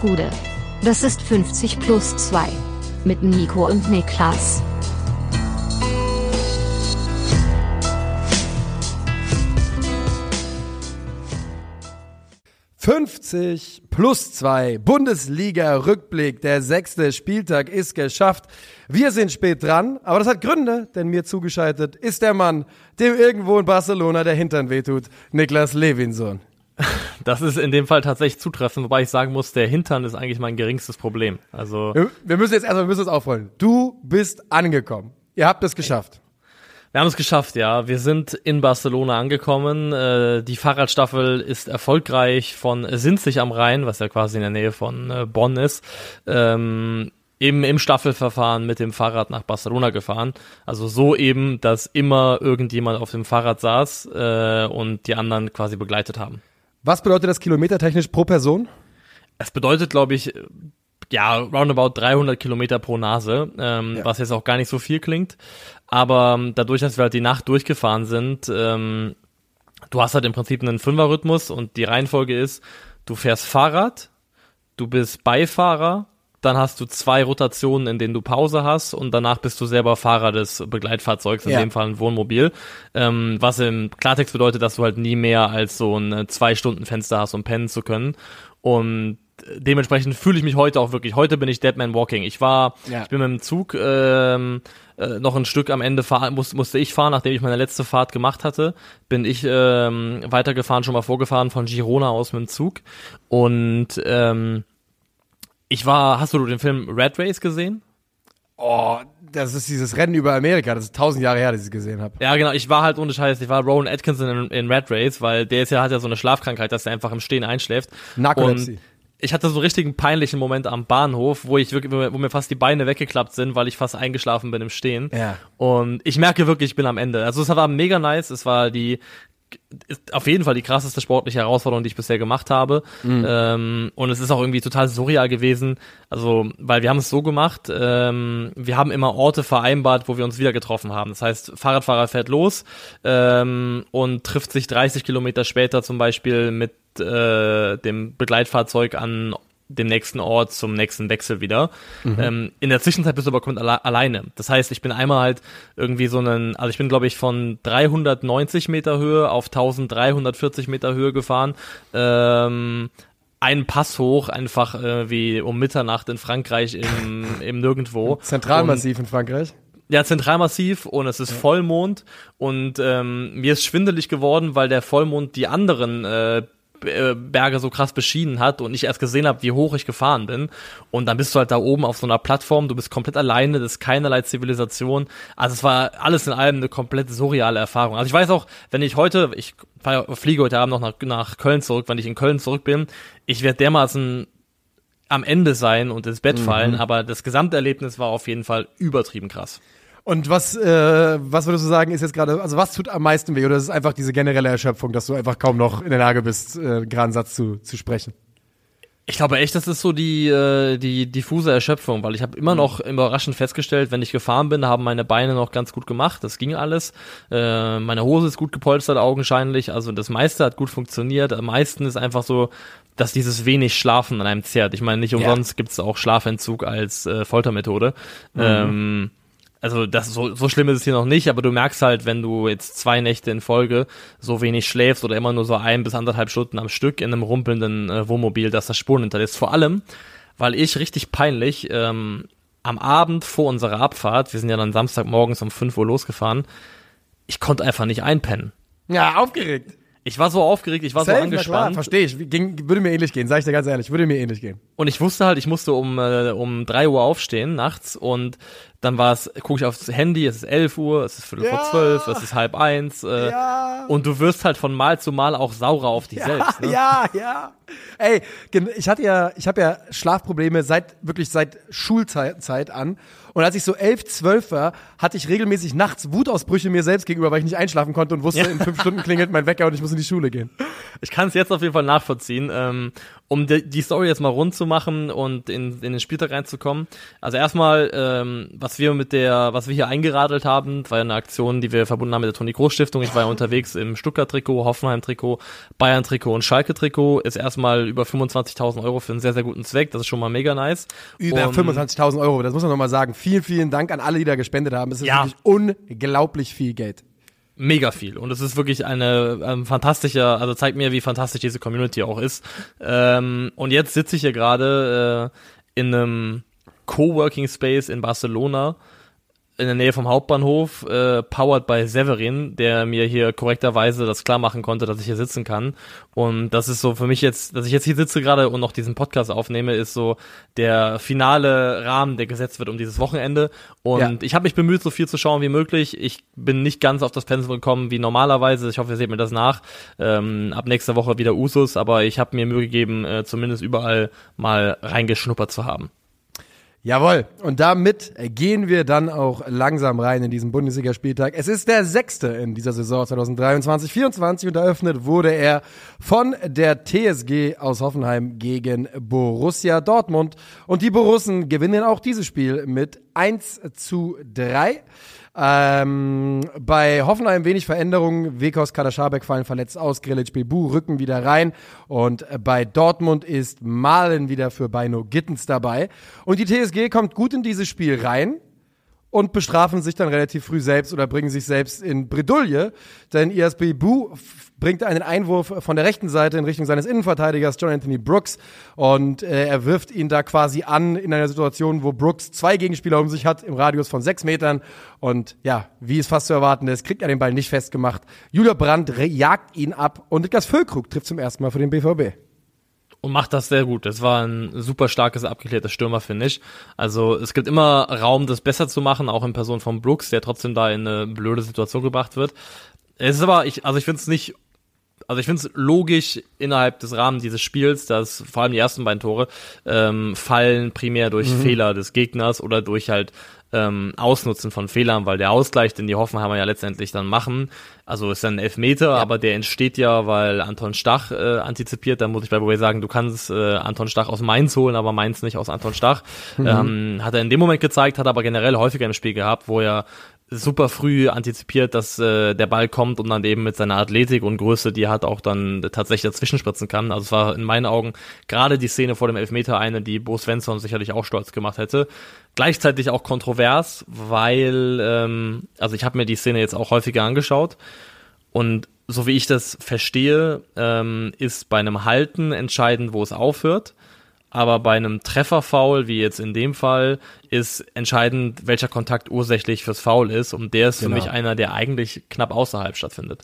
Gude. Das ist 50 plus 2. Mit Nico und Niklas. »50 plus 2, Bundesliga-Rückblick, der sechste Spieltag ist geschafft. Wir sind spät dran, aber das hat Gründe, denn mir zugeschaltet ist der Mann, dem irgendwo in Barcelona der Hintern wehtut, Niklas Levinson. Das ist in dem Fall tatsächlich zutreffend, wobei ich sagen muss, der Hintern ist eigentlich mein geringstes Problem. Also wir müssen jetzt erstmal, wir müssen es aufrollen. Du bist angekommen. Ihr habt es geschafft. Wir haben es geschafft, ja. Wir sind in Barcelona angekommen. Äh, die Fahrradstaffel ist erfolgreich von Sinzig am Rhein, was ja quasi in der Nähe von äh, Bonn ist, ähm, eben im Staffelverfahren mit dem Fahrrad nach Barcelona gefahren. Also so eben, dass immer irgendjemand auf dem Fahrrad saß äh, und die anderen quasi begleitet haben. Was bedeutet das kilometertechnisch pro Person? Es bedeutet, glaube ich, ja, roundabout 300 Kilometer pro Nase, ähm, ja. was jetzt auch gar nicht so viel klingt. Aber ähm, dadurch, dass wir halt die Nacht durchgefahren sind, ähm, du hast halt im Prinzip einen Fünferrhythmus und die Reihenfolge ist, du fährst Fahrrad, du bist Beifahrer, dann hast du zwei Rotationen, in denen du Pause hast und danach bist du selber Fahrer des Begleitfahrzeugs, in ja. dem Fall ein Wohnmobil. Ähm, was im Klartext bedeutet, dass du halt nie mehr als so ein äh, Zwei-Stunden-Fenster hast, um pennen zu können. Und dementsprechend fühle ich mich heute auch wirklich. Heute bin ich Deadman Walking. Ich war, ja. ich bin mit dem Zug ähm, äh, noch ein Stück am Ende fahren, muss, musste ich fahren, nachdem ich meine letzte Fahrt gemacht hatte, bin ich ähm, weitergefahren, schon mal vorgefahren von Girona aus mit dem Zug. Und ähm, ich war, hast du den Film Red Race gesehen? Oh, das ist dieses Rennen über Amerika, das ist tausend Jahre her, dass ich es gesehen habe. Ja, genau, ich war halt ohne Scheiß, ich war Rowan Atkinson in, in, Red Race, weil der ist ja, hat ja so eine Schlafkrankheit, dass er einfach im Stehen einschläft. Narkolepsie. Und ich hatte so einen richtigen peinlichen Moment am Bahnhof, wo ich wirklich, wo mir fast die Beine weggeklappt sind, weil ich fast eingeschlafen bin im Stehen. Ja. Und ich merke wirklich, ich bin am Ende. Also es war mega nice. Es war die ist auf jeden Fall die krasseste sportliche Herausforderung, die ich bisher gemacht habe. Mhm. Ähm, und es ist auch irgendwie total surreal gewesen. Also, weil wir haben es so gemacht, ähm, wir haben immer Orte vereinbart, wo wir uns wieder getroffen haben. Das heißt, Fahrradfahrer fährt los ähm, und trifft sich 30 Kilometer später zum Beispiel mit äh, dem Begleitfahrzeug an dem nächsten Ort zum nächsten Wechsel wieder. Mhm. Ähm, in der Zwischenzeit bist du aber komplett alle alleine. Das heißt, ich bin einmal halt irgendwie so einen, also ich bin glaube ich von 390 Meter Höhe auf 1340 Meter Höhe gefahren. Ähm, einen Pass hoch, einfach äh, wie um Mitternacht in Frankreich im, im Nirgendwo. Zentralmassiv und, in Frankreich. Ja, Zentralmassiv und es ist ja. Vollmond und ähm, mir ist schwindelig geworden, weil der Vollmond die anderen äh, Berge so krass beschienen hat und ich erst gesehen habe, wie hoch ich gefahren bin. Und dann bist du halt da oben auf so einer Plattform, du bist komplett alleine, das ist keinerlei Zivilisation. Also es war alles in allem eine komplett surreale Erfahrung. Also ich weiß auch, wenn ich heute, ich fliege heute Abend noch nach, nach Köln zurück, wenn ich in Köln zurück bin, ich werde dermaßen am Ende sein und ins Bett mhm. fallen, aber das Gesamterlebnis war auf jeden Fall übertrieben krass. Und was, äh, was würdest du sagen, ist jetzt gerade, also was tut am meisten weh? Oder ist es einfach diese generelle Erschöpfung, dass du einfach kaum noch in der Lage bist, äh, einen geraden Satz zu, zu sprechen? Ich glaube echt, das ist so die, äh, die diffuse Erschöpfung, weil ich habe immer noch überraschend festgestellt, wenn ich gefahren bin, haben meine Beine noch ganz gut gemacht, das ging alles. Äh, meine Hose ist gut gepolstert, augenscheinlich, also das meiste hat gut funktioniert. Am meisten ist einfach so, dass dieses wenig Schlafen an einem zehrt. Ich meine, nicht umsonst ja. gibt es auch Schlafentzug als äh, Foltermethode. Mhm. Ähm, also das so, so schlimm ist es hier noch nicht, aber du merkst halt, wenn du jetzt zwei Nächte in Folge so wenig schläfst oder immer nur so ein bis anderthalb Stunden am Stück in einem rumpelnden äh, Wohnmobil, dass das Spuren hinterlässt. Vor allem, weil ich richtig peinlich ähm, am Abend vor unserer Abfahrt, wir sind ja dann Samstagmorgens um 5 Uhr losgefahren, ich konnte einfach nicht einpennen. Ja, aufgeregt. Ich war so aufgeregt, ich war Safe, so angespannt. Verstehe ich. Ging, würde mir ähnlich gehen, sag ich dir ganz ehrlich, würde mir ähnlich gehen. Und ich wusste halt, ich musste um, äh, um drei Uhr aufstehen nachts und dann war es, gucke ich aufs Handy, es ist 11 Uhr, es ist Viertel ja. vor zwölf, es ist halb eins. Äh, ja. Und du wirst halt von Mal zu Mal auch saurer auf dich ja, selbst. Ne? Ja, ja. Ey, ich hatte ja, ich habe ja Schlafprobleme seit wirklich seit Schulzeit an. Und als ich so elf, zwölf war, hatte ich regelmäßig nachts Wutausbrüche mir selbst gegenüber, weil ich nicht einschlafen konnte und wusste, ja. in fünf Stunden klingelt mein Wecker und ich muss in die Schule gehen. Ich kann es jetzt auf jeden Fall nachvollziehen. Ähm, um die, die Story jetzt mal rund zu machen und in, in den Spieltag reinzukommen. Also erstmal, ähm, was wir mit der, was wir hier eingeradelt haben, war eine Aktion, die wir verbunden haben mit der Toni Groß Stiftung. Ich war ja unterwegs im Stuttgart-Trikot, Hoffenheim-Trikot, Bayern-Trikot und Schalke-Trikot. Ist erstmal über 25.000 Euro für einen sehr, sehr guten Zweck. Das ist schon mal mega nice. Über 25.000 Euro, das muss man nochmal sagen. Vielen, vielen Dank an alle, die da gespendet haben. Es ist Ja. wirklich unglaublich viel Geld. Mega viel. Und es ist wirklich eine ähm, fantastische, also zeigt mir, wie fantastisch diese Community auch ist. Ähm, und jetzt sitze ich hier gerade äh, in einem Coworking Space in Barcelona in der Nähe vom Hauptbahnhof, äh, powered by Severin, der mir hier korrekterweise das klar machen konnte, dass ich hier sitzen kann. Und das ist so für mich jetzt, dass ich jetzt hier sitze gerade und noch diesen Podcast aufnehme, ist so der finale Rahmen, der gesetzt wird um dieses Wochenende. Und Ja. ich habe mich bemüht, so viel zu schauen wie möglich. Ich bin nicht ganz auf das Pensum gekommen wie normalerweise. Ich hoffe, ihr seht mir das nach. Ähm, ab nächster Woche wieder Usus, aber ich habe mir Mühe gegeben, äh, zumindest überall mal reingeschnuppert zu haben. Jawohl. Und damit gehen wir dann auch langsam rein in diesen Bundesligaspieltag. Es ist der sechste in dieser Saison 2023-24 und eröffnet wurde er von der TSG aus Hoffenheim gegen Borussia Dortmund. Und die Borussen gewinnen auch dieses Spiel mit 1 zu 3. Ähm, bei Hoffenheim wenig Veränderungen. Wekos, Kaderschabek fallen verletzt aus. Grilic, Bebu rücken wieder rein. Und äh, bei Dortmund ist Malen wieder für Beino Gittens dabei. Und die TSG kommt gut in dieses Spiel rein und bestrafen sich dann relativ früh selbst oder bringen sich selbst in Bredouille. Denn ISB Bu f- bringt einen Einwurf von der rechten Seite in Richtung seines Innenverteidigers John Anthony Brooks und äh, er wirft ihn da quasi an in einer Situation, wo Brooks zwei Gegenspieler um sich hat im Radius von sechs Metern und ja, wie es fast zu erwarten ist, kriegt er den Ball nicht festgemacht. Julia Brandt jagt ihn ab und Niklas Füllkrug trifft zum ersten Mal für den BVB. Und macht das sehr gut. Das war ein super starkes, abgeklärtes Stürmer, finde ich. Also es gibt immer Raum, das besser zu machen, auch in Person von Brooks, der trotzdem da in eine blöde Situation gebracht wird. Es ist aber, ich, also ich finde es nicht, also ich finde es logisch innerhalb des Rahmens dieses Spiels, dass vor allem die ersten beiden Tore ähm, fallen primär durch Fehler des Gegners oder durch halt ähm, Ausnutzen von Fehlern, weil der Ausgleich, den die Hoffenheimer ja letztendlich dann machen, also ist dann ein Elfmeter, aber der entsteht ja, weil Anton Stach äh, antizipiert. Da muss ich bei Way sagen, du kannst äh, Anton Stach aus Mainz holen, aber Mainz nicht aus Anton Stach. Ähm, hat er in dem Moment gezeigt, hat aber generell häufiger im Spiel gehabt, wo er super früh antizipiert, dass äh, der Ball kommt und dann eben mit seiner Athletik und Größe, die er hat, auch dann tatsächlich dazwischen spritzen kann. Also es war in meinen Augen gerade die Szene vor dem Elfmeter eine, die Bo Svensson sicherlich auch stolz gemacht hätte. Gleichzeitig auch kontrovers, weil, ähm, also ich habe mir die Szene jetzt auch häufiger angeschaut und so wie ich das verstehe, ähm, ist bei einem Halten entscheidend, wo es aufhört. Aber bei einem Trefferfoul, wie jetzt in dem Fall, ist entscheidend, welcher Kontakt ursächlich fürs Foul ist. Und der ist Genau. für mich einer, der eigentlich knapp außerhalb stattfindet.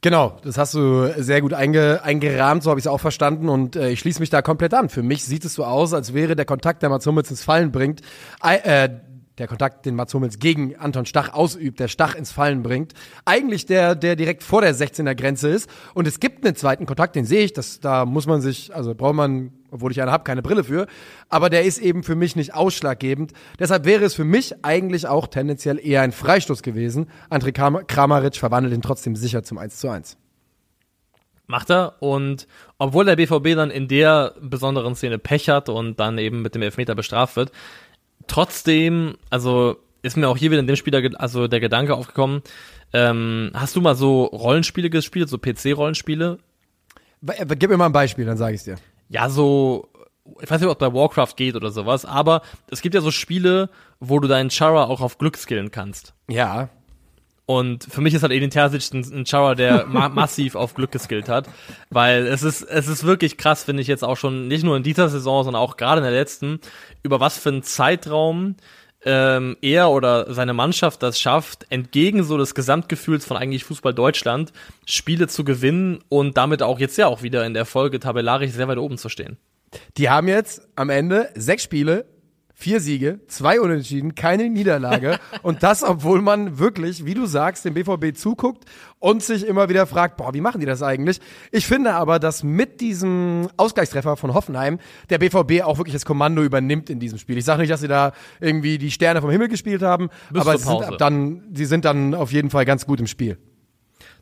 Genau, das hast du sehr gut einge, eingerahmt, so habe ich es auch verstanden und äh, ich schließe mich da komplett an. Für mich sieht es so aus, als wäre der Kontakt, der Mats Hummels ins Fallen bringt, äh, der Kontakt, den Mats Hummels gegen Anton Stach ausübt, der Stach ins Fallen bringt, eigentlich der, der direkt vor der 16er Grenze ist. Und es gibt einen zweiten Kontakt, den sehe ich, das, da muss man sich, also braucht man, obwohl ich eine habe, keine Brille für, aber der ist eben für mich nicht ausschlaggebend. Deshalb wäre es für mich eigentlich auch tendenziell eher ein Freistoß gewesen. André Kram- Kramaric verwandelt ihn trotzdem sicher zum 1 zu 1. Macht er. Und obwohl der BVB dann in der besonderen Szene Pech hat und dann eben mit dem Elfmeter bestraft wird, trotzdem, also ist mir auch hier wieder in dem Spiel der, also der Gedanke aufgekommen, ähm, hast du mal so Rollenspiele gespielt, so PC-Rollenspiele? Gib mir mal ein Beispiel, dann sage ich dir. Ja, so, ich weiß nicht, ob es bei Warcraft geht oder sowas, aber es gibt ja so Spiele, wo du deinen Chara auch auf Glück skillen kannst. Ja. Und für mich ist halt Edin Terzic ein, ein Chara, der ma massiv auf Glück geskillt hat, weil es ist, es ist wirklich krass, finde ich jetzt auch schon, nicht nur in dieser Saison, sondern auch gerade in der letzten, über was für einen Zeitraum ähm, er oder seine Mannschaft das schafft, entgegen so des Gesamtgefühls von eigentlich Fußball Deutschland, Spiele zu gewinnen und damit auch jetzt ja auch wieder in der Folge tabellarisch sehr weit oben zu stehen. Die haben jetzt am Ende sechs Spiele, vier Siege, zwei Unentschieden, keine Niederlage. und das, obwohl man wirklich, wie du sagst, dem BVB zuguckt und sich immer wieder fragt, boah, wie machen die das eigentlich? Ich finde aber, dass mit diesem Ausgleichstreffer von Hoffenheim der BVB auch wirklich das Kommando übernimmt in diesem Spiel. Ich sage nicht, dass sie da irgendwie die Sterne vom Himmel gespielt haben, Bis aber sie sind dann, sie sind dann auf jeden Fall ganz gut im Spiel.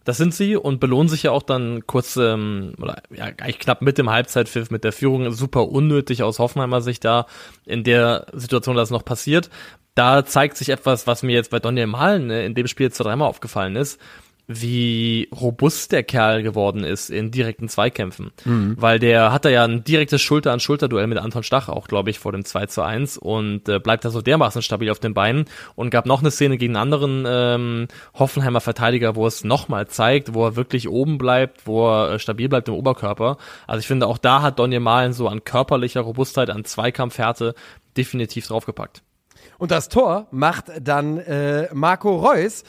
Das sind sie und belohnen sich ja auch dann kurz, ähm, oder ja, eigentlich knapp mit dem Halbzeitpfiff mit der Führung super unnötig aus Hoffenheimer Sicht da in der Situation, dass noch passiert. Da zeigt sich etwas, was mir jetzt bei Donny Malen ne, in dem Spiel zwei, dreimal aufgefallen ist wie robust der Kerl geworden ist in direkten Zweikämpfen. Mhm. Weil der hat da ja ein direktes Schulter-an-Schulter-Duell mit Anton Stach auch, glaube ich, vor dem 2 zu 1 und äh, bleibt da so dermaßen stabil auf den Beinen und gab noch eine Szene gegen einen anderen ähm, Hoffenheimer Verteidiger, wo es nochmal zeigt, wo er wirklich oben bleibt, wo er äh, stabil bleibt im Oberkörper. Also ich finde, auch da hat Donny Malen so an körperlicher Robustheit, an Zweikampfhärte definitiv draufgepackt. Und das Tor macht dann äh, Marco Reus,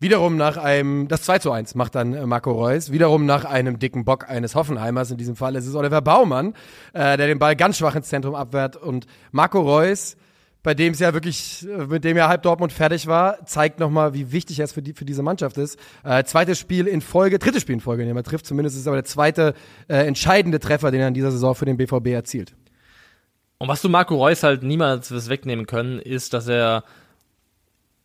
Wiederum nach einem, das 2 zu 1 macht dann äh, Marco Reus, wiederum nach einem dicken Bock eines Hoffenheimers, in diesem Fall ist es Oliver Baumann, äh, der den Ball ganz schwach ins Zentrum abwehrt und Marco Reus, bei dem es ja wirklich, äh, mit dem ja halb Dortmund fertig war, zeigt nochmal, wie wichtig er für, die, für diese Mannschaft ist. Äh, zweites Spiel in Folge, drittes Spiel in Folge, den er trifft, zumindest ist es aber der zweite äh, entscheidende Treffer, den er in dieser Saison für den BVB erzielt. Und was du Marco Reus halt niemals wegnehmen können, ist, dass er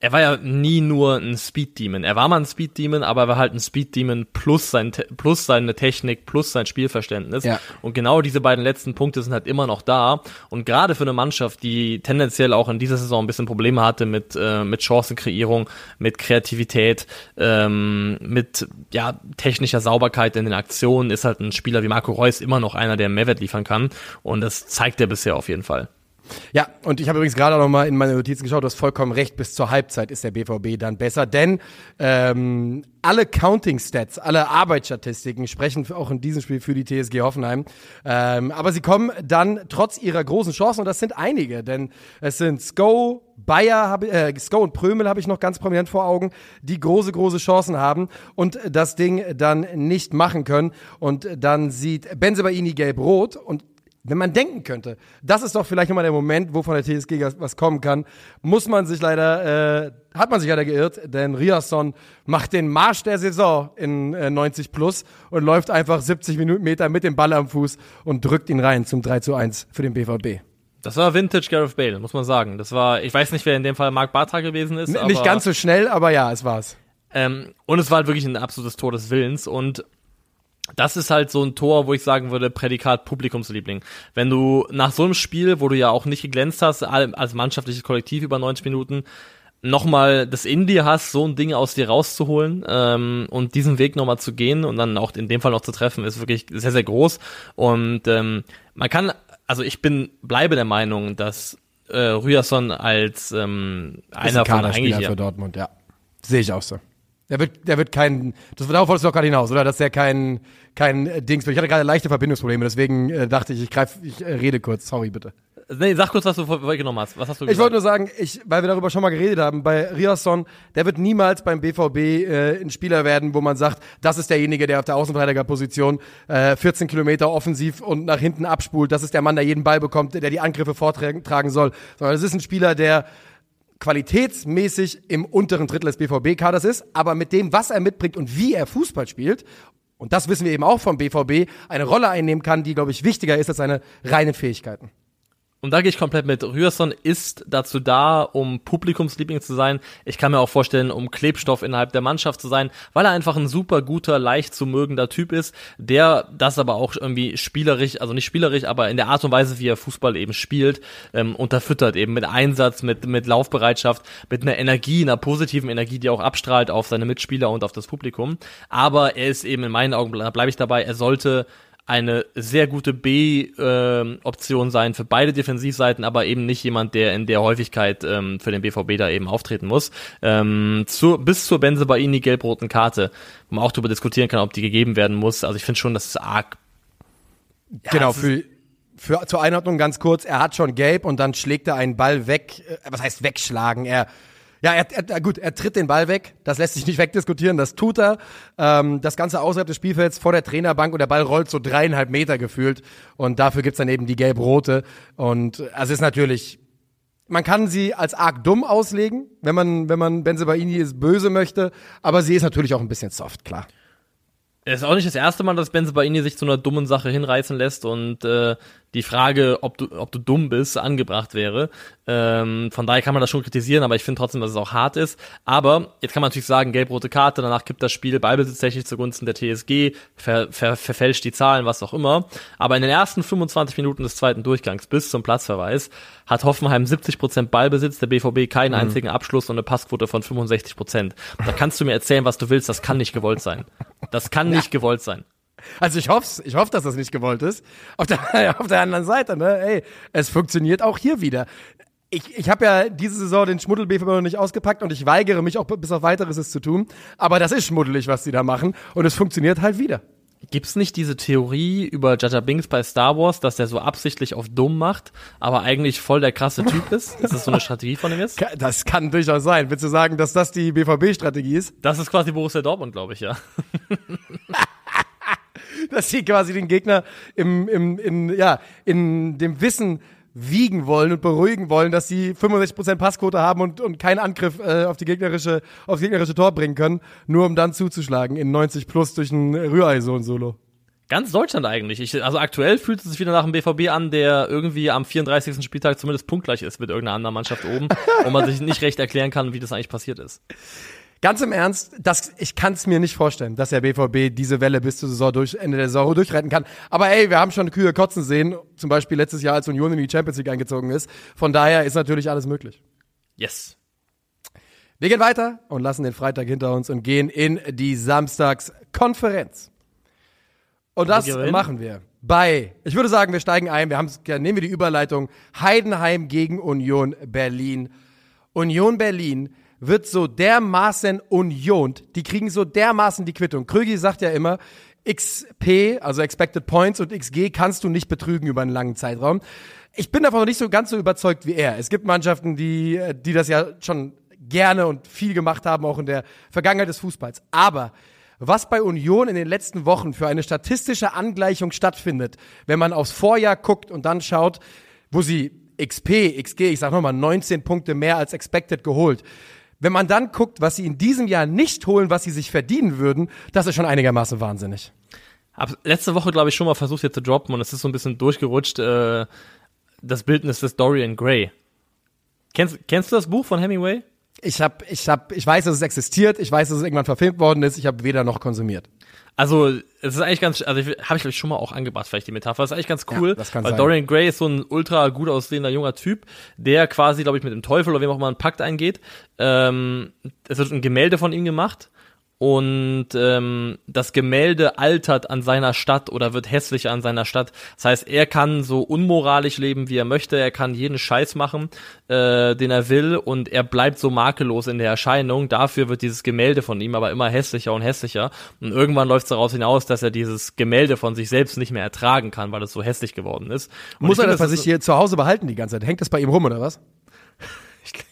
er war ja nie nur ein Speed Demon. Er war mal ein Speed Demon, aber er war halt ein Speed Demon plus sein plus seine Technik plus sein Spielverständnis. Ja. Und genau diese beiden letzten Punkte sind halt immer noch da. Und gerade für eine Mannschaft, die tendenziell auch in dieser Saison ein bisschen Probleme hatte mit äh, mit Chancenkreierung, mit Kreativität, ähm, mit ja technischer Sauberkeit in den Aktionen, ist halt ein Spieler wie Marco Reus immer noch einer, der Mehrwert liefern kann. Und das zeigt er bisher auf jeden Fall. Ja, und ich habe übrigens gerade noch mal in meine Notizen geschaut, du hast vollkommen recht, bis zur Halbzeit ist der BVB dann besser, denn ähm, alle Counting-Stats, alle Arbeitsstatistiken sprechen auch in diesem Spiel für die TSG Hoffenheim. Ähm, aber sie kommen dann trotz ihrer großen Chancen, und das sind einige, denn es sind Sko, Bayer, hab, äh, Sko und Prömel habe ich noch ganz prominent vor Augen, die große, große Chancen haben und das Ding dann nicht machen können. Und dann sieht Benzebaini gelb-rot und wenn man denken könnte, das ist doch vielleicht nochmal der Moment, wo von der TSG was kommen kann, muss man sich leider, äh, hat man sich leider geirrt, denn Riasson macht den Marsch der Saison in äh, 90 plus und läuft einfach 70 Minuten Meter mit dem Ball am Fuß und drückt ihn rein zum 3 zu 1 für den BVB. Das war Vintage Gareth Bale, muss man sagen. Das war, ich weiß nicht, wer in dem Fall Mark Bartra gewesen ist. N nicht ganz so schnell, aber ja, es war's. Ähm, und es war halt wirklich ein absolutes Tor des Willens und das ist halt so ein Tor, wo ich sagen würde, Prädikat Publikumsliebling. Wenn du nach so einem Spiel, wo du ja auch nicht geglänzt hast, als mannschaftliches Kollektiv über 90 Minuten, nochmal das in dir hast, so ein Ding aus dir rauszuholen ähm, und diesen Weg nochmal zu gehen und dann auch in dem Fall noch zu treffen, ist wirklich sehr, sehr groß. Und ähm, man kann, also ich bin, bleibe der Meinung, dass äh, Rüasson als ähm, einer von eigentlich für Dortmund, ja. Sehe ich auch so. Der wird, der wird kein, das darauf wolltest du doch gerade hinaus, oder? Dass der kein, kein äh, Dings wird. Ich hatte gerade leichte Verbindungsprobleme, deswegen äh, dachte ich, ich greif, ich äh, rede kurz. Sorry, bitte. Nee, sag kurz, was du vorgenommen hast. Was hast du gesagt? Ich wollte nur sagen, ich, weil wir darüber schon mal geredet haben, bei Riasson, der wird niemals beim BVB äh, ein Spieler werden, wo man sagt, das ist derjenige, der auf der Außenverteidigerposition äh, 14 Kilometer offensiv und nach hinten abspult. Das ist der Mann, der jeden Ball bekommt, der die Angriffe vortragen soll. Sondern es ist ein Spieler, der qualitätsmäßig im unteren Drittel des BVB-Kaders ist, aber mit dem, was er mitbringt und wie er Fußball spielt, und das wissen wir eben auch vom BVB, eine Rolle einnehmen kann, die, glaube ich, wichtiger ist als seine reinen Fähigkeiten. Und da gehe ich komplett mit. Rührson ist dazu da, um Publikumsliebling zu sein. Ich kann mir auch vorstellen, um Klebstoff innerhalb der Mannschaft zu sein, weil er einfach ein super guter, leicht zu mögender Typ ist, der das aber auch irgendwie spielerisch, also nicht spielerisch, aber in der Art und Weise, wie er Fußball eben spielt, ähm, unterfüttert eben mit Einsatz, mit, mit Laufbereitschaft, mit einer Energie, einer positiven Energie, die auch abstrahlt auf seine Mitspieler und auf das Publikum. Aber er ist eben in meinen Augen, bleibe ich dabei, er sollte eine sehr gute B-Option ähm, sein für beide Defensivseiten, aber eben nicht jemand, der in der Häufigkeit ähm, für den BVB da eben auftreten muss. Ähm, zu, bis zur Benze Baini gelb-roten Karte, wo man auch darüber diskutieren kann, ob die gegeben werden muss. Also ich finde schon, das ist arg. Ja, genau, für, für, zur Einordnung ganz kurz, er hat schon gelb und dann schlägt er einen Ball weg. Äh, was heißt wegschlagen? Er ja, er, er, gut, er tritt den Ball weg. Das lässt sich nicht wegdiskutieren. Das tut er. Ähm, das Ganze außerhalb des Spielfelds vor der Trainerbank und der Ball rollt so dreieinhalb Meter gefühlt. Und dafür gibt's dann eben die gelb-rote. Und also ist natürlich, man kann sie als arg dumm auslegen, wenn man, wenn man Benzebaini ist böse möchte. Aber sie ist natürlich auch ein bisschen soft, klar. Es ist auch nicht das erste Mal, dass Benze Baini sich zu einer dummen Sache hinreißen lässt und äh, die Frage, ob du, ob du dumm bist, angebracht wäre. Ähm, von daher kann man das schon kritisieren, aber ich finde trotzdem, dass es auch hart ist. Aber jetzt kann man natürlich sagen, gelb-rote Karte, danach kippt das Spiel ballbesitztechnisch zugunsten der TSG, ver, ver, verfälscht die Zahlen, was auch immer. Aber in den ersten 25 Minuten des zweiten Durchgangs bis zum Platzverweis hat Hoffenheim 70% Ballbesitz, der BVB keinen mhm. einzigen Abschluss und eine Passquote von 65%. Da kannst du mir erzählen, was du willst, das kann nicht gewollt sein. Das kann nicht gewollt sein. Also ich hoffe, ich hoffe, dass das nicht gewollt ist. Auf der, auf der anderen Seite, ne, ey, es funktioniert auch hier wieder. Ich, ich habe ja diese Saison den Schmuddel-BVB noch nicht ausgepackt und ich weigere mich auch bis auf weiteres es zu tun. Aber das ist schmuddelig, was die da machen und es funktioniert halt wieder. Gibt's nicht diese Theorie über Jaja Binks bei Star Wars, dass der so absichtlich auf dumm macht, aber eigentlich voll der krasse Typ ist? Ist das so eine Strategie von ihm jetzt? Das kann durchaus sein. Willst du sagen, dass das die BVB-Strategie ist? Das ist quasi Borussia Dortmund, glaube ich, ja. dass sie quasi den Gegner im, im, in, ja, in dem Wissen wiegen wollen und beruhigen wollen, dass sie 65% Passquote haben und, und keinen Angriff äh, auf die gegnerische, aufs gegnerische Tor bringen können, nur um dann zuzuschlagen in 90 plus durch ein Rührei so ein Solo. Ganz Deutschland eigentlich. Ich, also aktuell fühlt es sich wieder nach einem BVB an, der irgendwie am 34. Spieltag zumindest punktgleich ist mit irgendeiner anderen Mannschaft oben, wo man sich nicht recht erklären kann, wie das eigentlich passiert ist. Ganz im Ernst, das, ich kann es mir nicht vorstellen, dass der BVB diese Welle bis zur Saison durch, Ende der Saison durchretten kann. Aber ey, wir haben schon Kühe kotzen sehen, zum Beispiel letztes Jahr, als Union in die Champions League eingezogen ist. Von daher ist natürlich alles möglich. Yes. Wir gehen weiter und lassen den Freitag hinter uns und gehen in die Samstagskonferenz. Und das machen wir bei, ich würde sagen, wir steigen ein, wir haben, nehmen wir die Überleitung, Heidenheim gegen Union Berlin. Union Berlin wird so dermaßen uniont, die kriegen so dermaßen die Quittung. Krügi sagt ja immer, XP, also Expected Points und XG kannst du nicht betrügen über einen langen Zeitraum. Ich bin davon noch nicht so ganz so überzeugt wie er. Es gibt Mannschaften, die, die das ja schon gerne und viel gemacht haben, auch in der Vergangenheit des Fußballs. Aber was bei Union in den letzten Wochen für eine statistische Angleichung stattfindet, wenn man aufs Vorjahr guckt und dann schaut, wo sie XP, XG, ich sag nochmal 19 Punkte mehr als expected geholt, wenn man dann guckt, was sie in diesem Jahr nicht holen, was sie sich verdienen würden, das ist schon einigermaßen wahnsinnig. Hab letzte Woche, glaube ich, schon mal versucht, hier zu droppen und es ist so ein bisschen durchgerutscht, äh, das Bildnis des Dorian Gray. Kennst, kennst du das Buch von Hemingway? Ich hab, ich hab, ich weiß, dass es existiert, ich weiß, dass es irgendwann verfilmt worden ist, ich habe weder noch konsumiert. Also, es ist eigentlich ganz, also habe ich glaube ich schon mal auch angebracht, vielleicht die Metapher. Das ist eigentlich ganz cool, ja, weil sein. Dorian Gray ist so ein ultra gut aussehender junger Typ, der quasi, glaube ich, mit dem Teufel oder wem auch immer einen Pakt eingeht. Ähm, es wird ein Gemälde von ihm gemacht und ähm, das Gemälde altert an seiner Stadt oder wird hässlicher an seiner Stadt. Das heißt, er kann so unmoralisch leben, wie er möchte, er kann jeden Scheiß machen, äh, den er will und er bleibt so makellos in der Erscheinung. Dafür wird dieses Gemälde von ihm aber immer hässlicher und hässlicher und irgendwann läuft es daraus hinaus, dass er dieses Gemälde von sich selbst nicht mehr ertragen kann, weil es so hässlich geworden ist. Und Muss er das bei sich hier zu Hause behalten die ganze Zeit? Hängt das bei ihm rum oder was?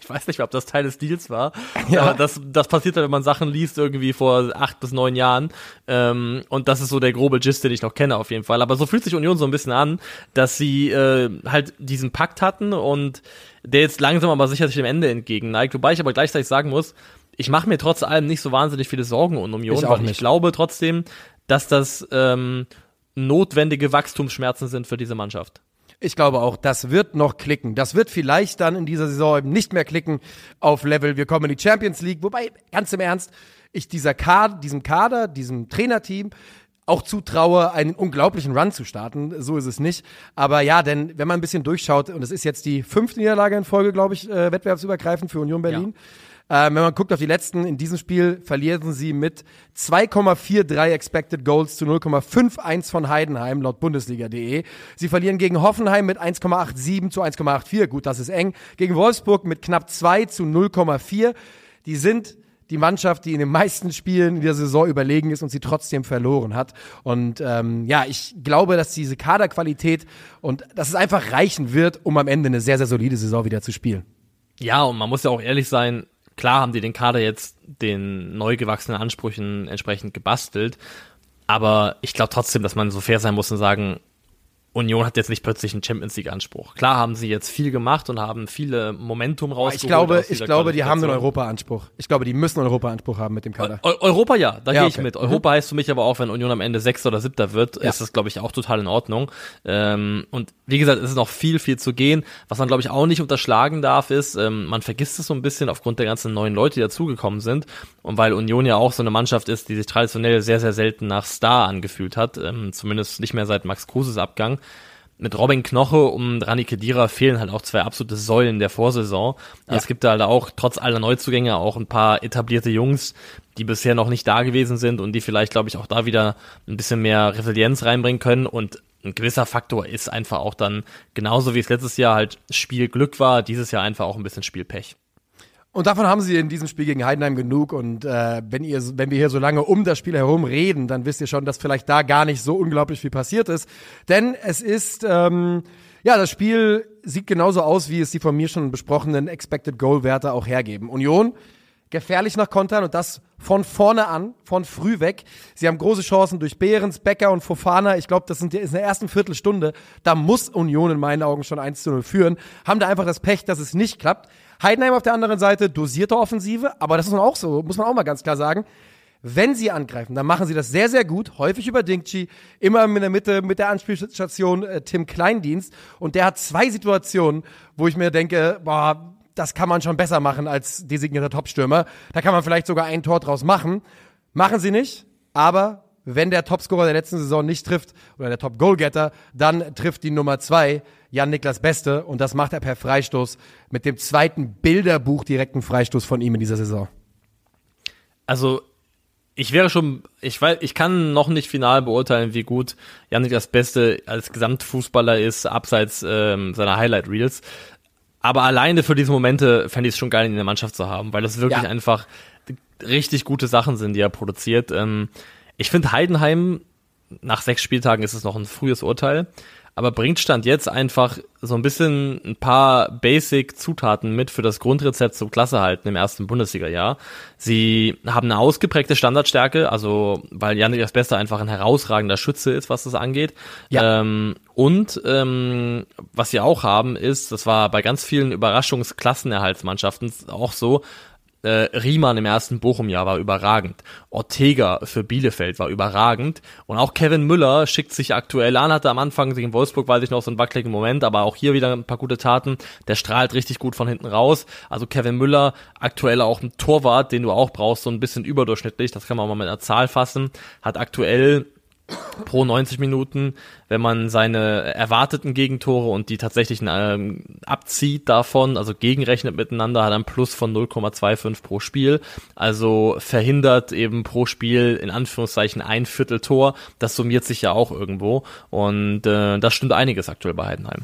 Ich weiß nicht, ob das Teil des Deals war. Ja. Aber das, das passiert halt, wenn man Sachen liest, irgendwie vor acht bis neun Jahren. Ähm, und das ist so der grobe Gist, den ich noch kenne, auf jeden Fall. Aber so fühlt sich Union so ein bisschen an, dass sie äh, halt diesen Pakt hatten und der jetzt langsam aber sicher sich dem Ende entgegenneigt. Wobei ich aber gleichzeitig sagen muss, ich mache mir trotz allem nicht so wahnsinnig viele Sorgen um Union, ich weil nicht. ich glaube trotzdem, dass das ähm, notwendige Wachstumsschmerzen sind für diese Mannschaft. Ich glaube auch, das wird noch klicken. Das wird vielleicht dann in dieser Saison eben nicht mehr klicken auf Level. Wir kommen in die Champions League. Wobei, ganz im Ernst, ich dieser Kader, diesem Kader, diesem Trainerteam auch zutraue, einen unglaublichen Run zu starten. So ist es nicht. Aber ja, denn wenn man ein bisschen durchschaut, und es ist jetzt die fünfte Niederlage in Folge, glaube ich, äh, wettbewerbsübergreifend für Union Berlin. Ja ähm, wenn man guckt auf die letzten, in diesem Spiel verlieren sie mit 2,43 Expected Goals zu 0,51 von Heidenheim laut Bundesliga.de. Sie verlieren gegen Hoffenheim mit 1,87 zu 1,84. Gut, das ist eng. Gegen Wolfsburg mit knapp 2 zu 0,4. Die sind die Mannschaft, die in den meisten Spielen in der Saison überlegen ist und sie trotzdem verloren hat. Und ähm, ja, ich glaube, dass diese Kaderqualität und dass es einfach reichen wird, um am Ende eine sehr, sehr solide Saison wieder zu spielen. Ja, und man muss ja auch ehrlich sein, Klar haben die den Kader jetzt den neu gewachsenen Ansprüchen entsprechend gebastelt, aber ich glaube trotzdem, dass man so fair sein muss und sagen, Union hat jetzt nicht plötzlich einen Champions League Anspruch. Klar haben sie jetzt viel gemacht und haben viele Momentum rausgeholt. Ich glaube, ich glaube, die haben einen Europa Anspruch. Ich glaube, die müssen einen Europa Anspruch haben mit dem Kader. Eu Europa ja, da ja, gehe ich okay. mit. Europa mhm. heißt für mich aber auch, wenn Union am Ende Sechster oder Siebter wird, ja. ist das glaube ich auch total in Ordnung. Ähm, und wie gesagt, es ist noch viel, viel zu gehen. Was man glaube ich auch nicht unterschlagen darf, ist, ähm, man vergisst es so ein bisschen aufgrund der ganzen neuen Leute, die dazugekommen sind. Und weil Union ja auch so eine Mannschaft ist, die sich traditionell sehr, sehr selten nach Star angefühlt hat, ähm, zumindest nicht mehr seit Max Kruses Abgang mit Robin Knoche und Rani Kedira fehlen halt auch zwei absolute Säulen der Vorsaison. Ja. Es gibt da halt auch trotz aller Neuzugänge auch ein paar etablierte Jungs, die bisher noch nicht da gewesen sind und die vielleicht, glaube ich, auch da wieder ein bisschen mehr Resilienz reinbringen können. Und ein gewisser Faktor ist einfach auch dann, genauso wie es letztes Jahr halt Spielglück war, dieses Jahr einfach auch ein bisschen Spielpech. Und davon haben sie in diesem Spiel gegen Heidenheim genug. Und äh, wenn, ihr, wenn wir hier so lange um das Spiel herum reden, dann wisst ihr schon, dass vielleicht da gar nicht so unglaublich viel passiert ist. Denn es ist, ähm, ja, das Spiel sieht genauso aus, wie es die von mir schon besprochenen Expected Goal-Werte auch hergeben. Union gefährlich nach Kontern und das von vorne an, von früh weg. Sie haben große Chancen durch Behrens, Becker und Fofana. Ich glaube, das sind, ist in der ersten Viertelstunde. Da muss Union in meinen Augen schon 1 zu 0 führen. Haben da einfach das Pech, dass es nicht klappt. Heidenheim auf der anderen Seite, dosierte Offensive, aber das ist auch so, muss man auch mal ganz klar sagen. Wenn sie angreifen, dann machen sie das sehr, sehr gut, häufig über Dingchi, immer in der Mitte mit der Anspielstation äh, Tim Kleindienst. Und der hat zwei Situationen, wo ich mir denke, boah, das kann man schon besser machen als designierter Topstürmer. Da kann man vielleicht sogar ein Tor draus machen. Machen sie nicht, aber wenn der Topscorer der letzten Saison nicht trifft oder der Top-Goalgetter, dann trifft die Nummer zwei Jan-Niklas Beste und das macht er per Freistoß mit dem zweiten Bilderbuch direkten Freistoß von ihm in dieser Saison. Also ich wäre schon, ich weiß, ich kann noch nicht final beurteilen, wie gut Jan-Niklas Beste als Gesamtfußballer ist, abseits ähm, seiner Highlight Reels. Aber alleine für diese Momente fände ich es schon geil, ihn in der Mannschaft zu haben, weil das wirklich ja. einfach richtig gute Sachen sind, die er produziert. Ähm, ich finde Heidenheim, nach sechs Spieltagen ist es noch ein frühes Urteil, aber bringt Stand jetzt einfach so ein bisschen ein paar Basic-Zutaten mit für das Grundrezept zum Klassehalten im ersten Bundesliga-Jahr. Sie haben eine ausgeprägte Standardstärke, also weil Janik das Beste einfach ein herausragender Schütze ist, was das angeht. Ja. Ähm, und ähm, was sie auch haben, ist, das war bei ganz vielen Überraschungsklassenerhaltsmannschaften auch so, äh, Riemann im ersten Bochum-Jahr war überragend. Ortega für Bielefeld war überragend. Und auch Kevin Müller schickt sich aktuell an, hatte am Anfang in Wolfsburg, weiß ich noch, so einen wackeligen Moment, aber auch hier wieder ein paar gute Taten. Der strahlt richtig gut von hinten raus. Also Kevin Müller, aktuell auch ein Torwart, den du auch brauchst, so ein bisschen überdurchschnittlich, das kann man mal mit einer Zahl fassen, hat aktuell pro 90 Minuten, wenn man seine erwarteten Gegentore und die tatsächlichen ähm, abzieht davon, also gegenrechnet miteinander, hat ein Plus von 0,25 pro Spiel. Also verhindert eben pro Spiel in Anführungszeichen ein Viertel Tor. Das summiert sich ja auch irgendwo. Und äh, das stimmt einiges aktuell bei Heidenheim.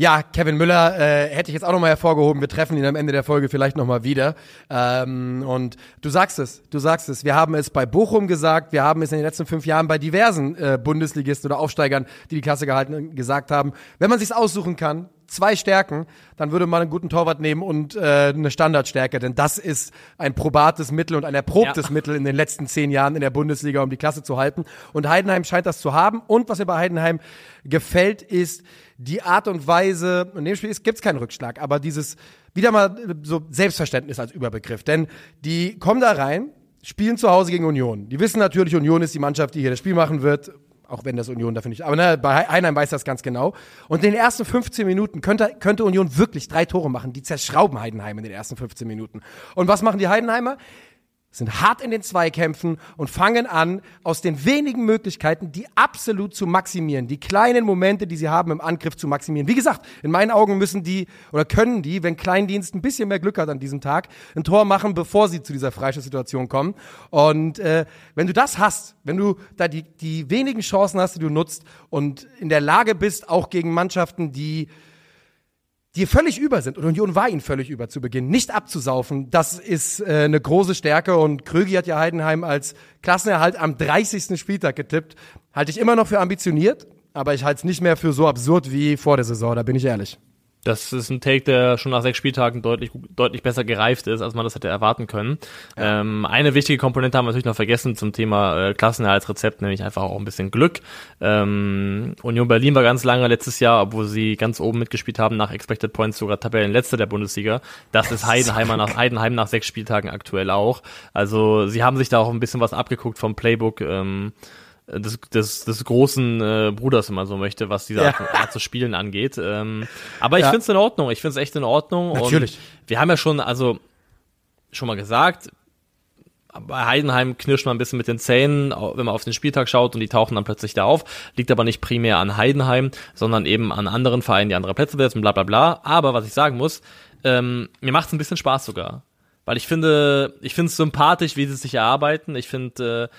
Ja, Kevin Müller äh, hätte ich jetzt auch nochmal hervorgehoben. Wir treffen ihn am Ende der Folge vielleicht nochmal wieder. Ähm, und du sagst es, du sagst es. Wir haben es bei Bochum gesagt, wir haben es in den letzten fünf Jahren bei diversen äh, Bundesligisten oder Aufsteigern, die die Klasse gehalten, gesagt haben. Wenn man sich's aussuchen kann, zwei Stärken, dann würde man einen guten Torwart nehmen und äh, eine Standardstärke, denn das ist ein probates Mittel und ein erprobtes ja. Mittel in den letzten zehn Jahren in der Bundesliga, um die Klasse zu halten. Und Heidenheim scheint das zu haben. Und was mir bei Heidenheim gefällt, ist die Art und Weise, in dem Spiel gibt es keinen Rückschlag, aber dieses wieder mal so Selbstverständnis als Überbegriff. Denn die kommen da rein, spielen zu Hause gegen Union. Die wissen natürlich, Union ist die Mannschaft, die hier das Spiel machen wird auch wenn das Union dafür nicht. Aber ne, bei Heinheim weiß das ganz genau. Und in den ersten 15 Minuten könnte, könnte Union wirklich drei Tore machen. Die zerschrauben Heidenheim in den ersten 15 Minuten. Und was machen die Heidenheimer? Sind hart in den Zweikämpfen und fangen an, aus den wenigen Möglichkeiten, die absolut zu maximieren, die kleinen Momente, die sie haben im Angriff zu maximieren. Wie gesagt, in meinen Augen müssen die oder können die, wenn Kleindienst ein bisschen mehr Glück hat an diesem Tag, ein Tor machen, bevor sie zu dieser Freistoßsituation kommen. Und äh, wenn du das hast, wenn du da die, die wenigen Chancen hast, die du nutzt und in der Lage bist, auch gegen Mannschaften, die die völlig über sind. Und Union war ihnen völlig über zu Beginn. Nicht abzusaufen, das ist äh, eine große Stärke. Und Krögi hat ja Heidenheim als Klassenerhalt am 30. Spieltag getippt. Halte ich immer noch für ambitioniert, aber ich halte es nicht mehr für so absurd wie vor der Saison, da bin ich ehrlich. Das ist ein Take, der schon nach sechs Spieltagen deutlich, deutlich besser gereift ist, als man das hätte erwarten können. Ja. Ähm, eine wichtige Komponente haben wir natürlich noch vergessen zum Thema äh, Klassenerhaltsrezept, nämlich einfach auch ein bisschen Glück. Ähm, Union Berlin war ganz lange letztes Jahr, obwohl sie ganz oben mitgespielt haben, nach Expected Points sogar Tabellenletzter der Bundesliga. Das ist Heidenheimer nach, Heidenheim nach sechs Spieltagen aktuell auch. Also sie haben sich da auch ein bisschen was abgeguckt vom Playbook. Ähm, des, des, des großen äh, Bruders, wenn man so möchte, was diese Art, ja. Art zu spielen angeht. Ähm, aber ich ja. finde es in Ordnung. Ich finde es echt in Ordnung. Natürlich. Und wir haben ja schon, also schon mal gesagt, bei Heidenheim knirscht man ein bisschen mit den Zähnen, wenn man auf den Spieltag schaut und die tauchen dann plötzlich da auf. Liegt aber nicht primär an Heidenheim, sondern eben an anderen Vereinen, die andere Plätze besetzen, bla bla bla. Aber was ich sagen muss, ähm, mir macht es ein bisschen Spaß sogar. Weil ich finde, ich finde es sympathisch, wie sie sich erarbeiten. Ich finde, äh,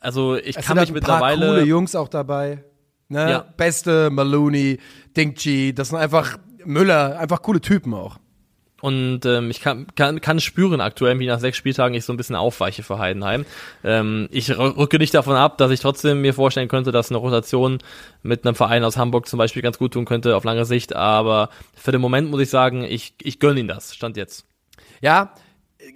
also ich es kann mich halt mittlerweile. coole Jungs auch dabei. Ne? Ja. Beste, Maloney, Dinkchi, das sind einfach Müller, einfach coole Typen auch. Und ähm, ich kann, kann, kann spüren aktuell, wie nach sechs Spieltagen ich so ein bisschen aufweiche für Heidenheim. Ähm, ich rücke nicht davon ab, dass ich trotzdem mir vorstellen könnte, dass eine Rotation mit einem Verein aus Hamburg zum Beispiel ganz gut tun könnte auf lange Sicht. Aber für den Moment muss ich sagen, ich, ich gönne ihn das. Stand jetzt. Ja,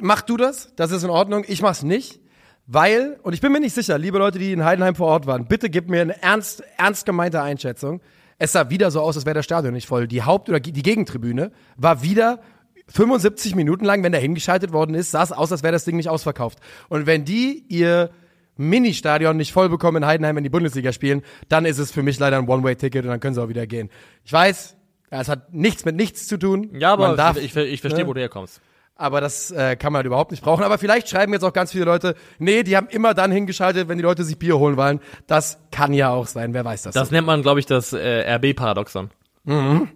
mach du das. Das ist in Ordnung. Ich mach's nicht. Weil, und ich bin mir nicht sicher, liebe Leute, die in Heidenheim vor Ort waren, bitte gebt mir eine ernst, ernst gemeinte Einschätzung. Es sah wieder so aus, als wäre das Stadion nicht voll. Die Haupt- oder die Gegentribüne war wieder 75 Minuten lang, wenn da hingeschaltet worden ist, sah es aus, als wäre das Ding nicht ausverkauft. Und wenn die ihr Mini-Stadion nicht voll bekommen in Heidenheim, wenn die Bundesliga spielen, dann ist es für mich leider ein One-Way-Ticket und dann können sie auch wieder gehen. Ich weiß, es hat nichts mit nichts zu tun. Ja, aber darf, ich, ich, verstehe, ne? wo du herkommst aber das äh, kann man halt überhaupt nicht brauchen. Aber vielleicht schreiben jetzt auch ganz viele Leute, nee, die haben immer dann hingeschaltet, wenn die Leute sich Bier holen wollen. Das kann ja auch sein, wer weiß das. Das nennt man, glaube ich, das äh, RB-Paradoxon. Mhm.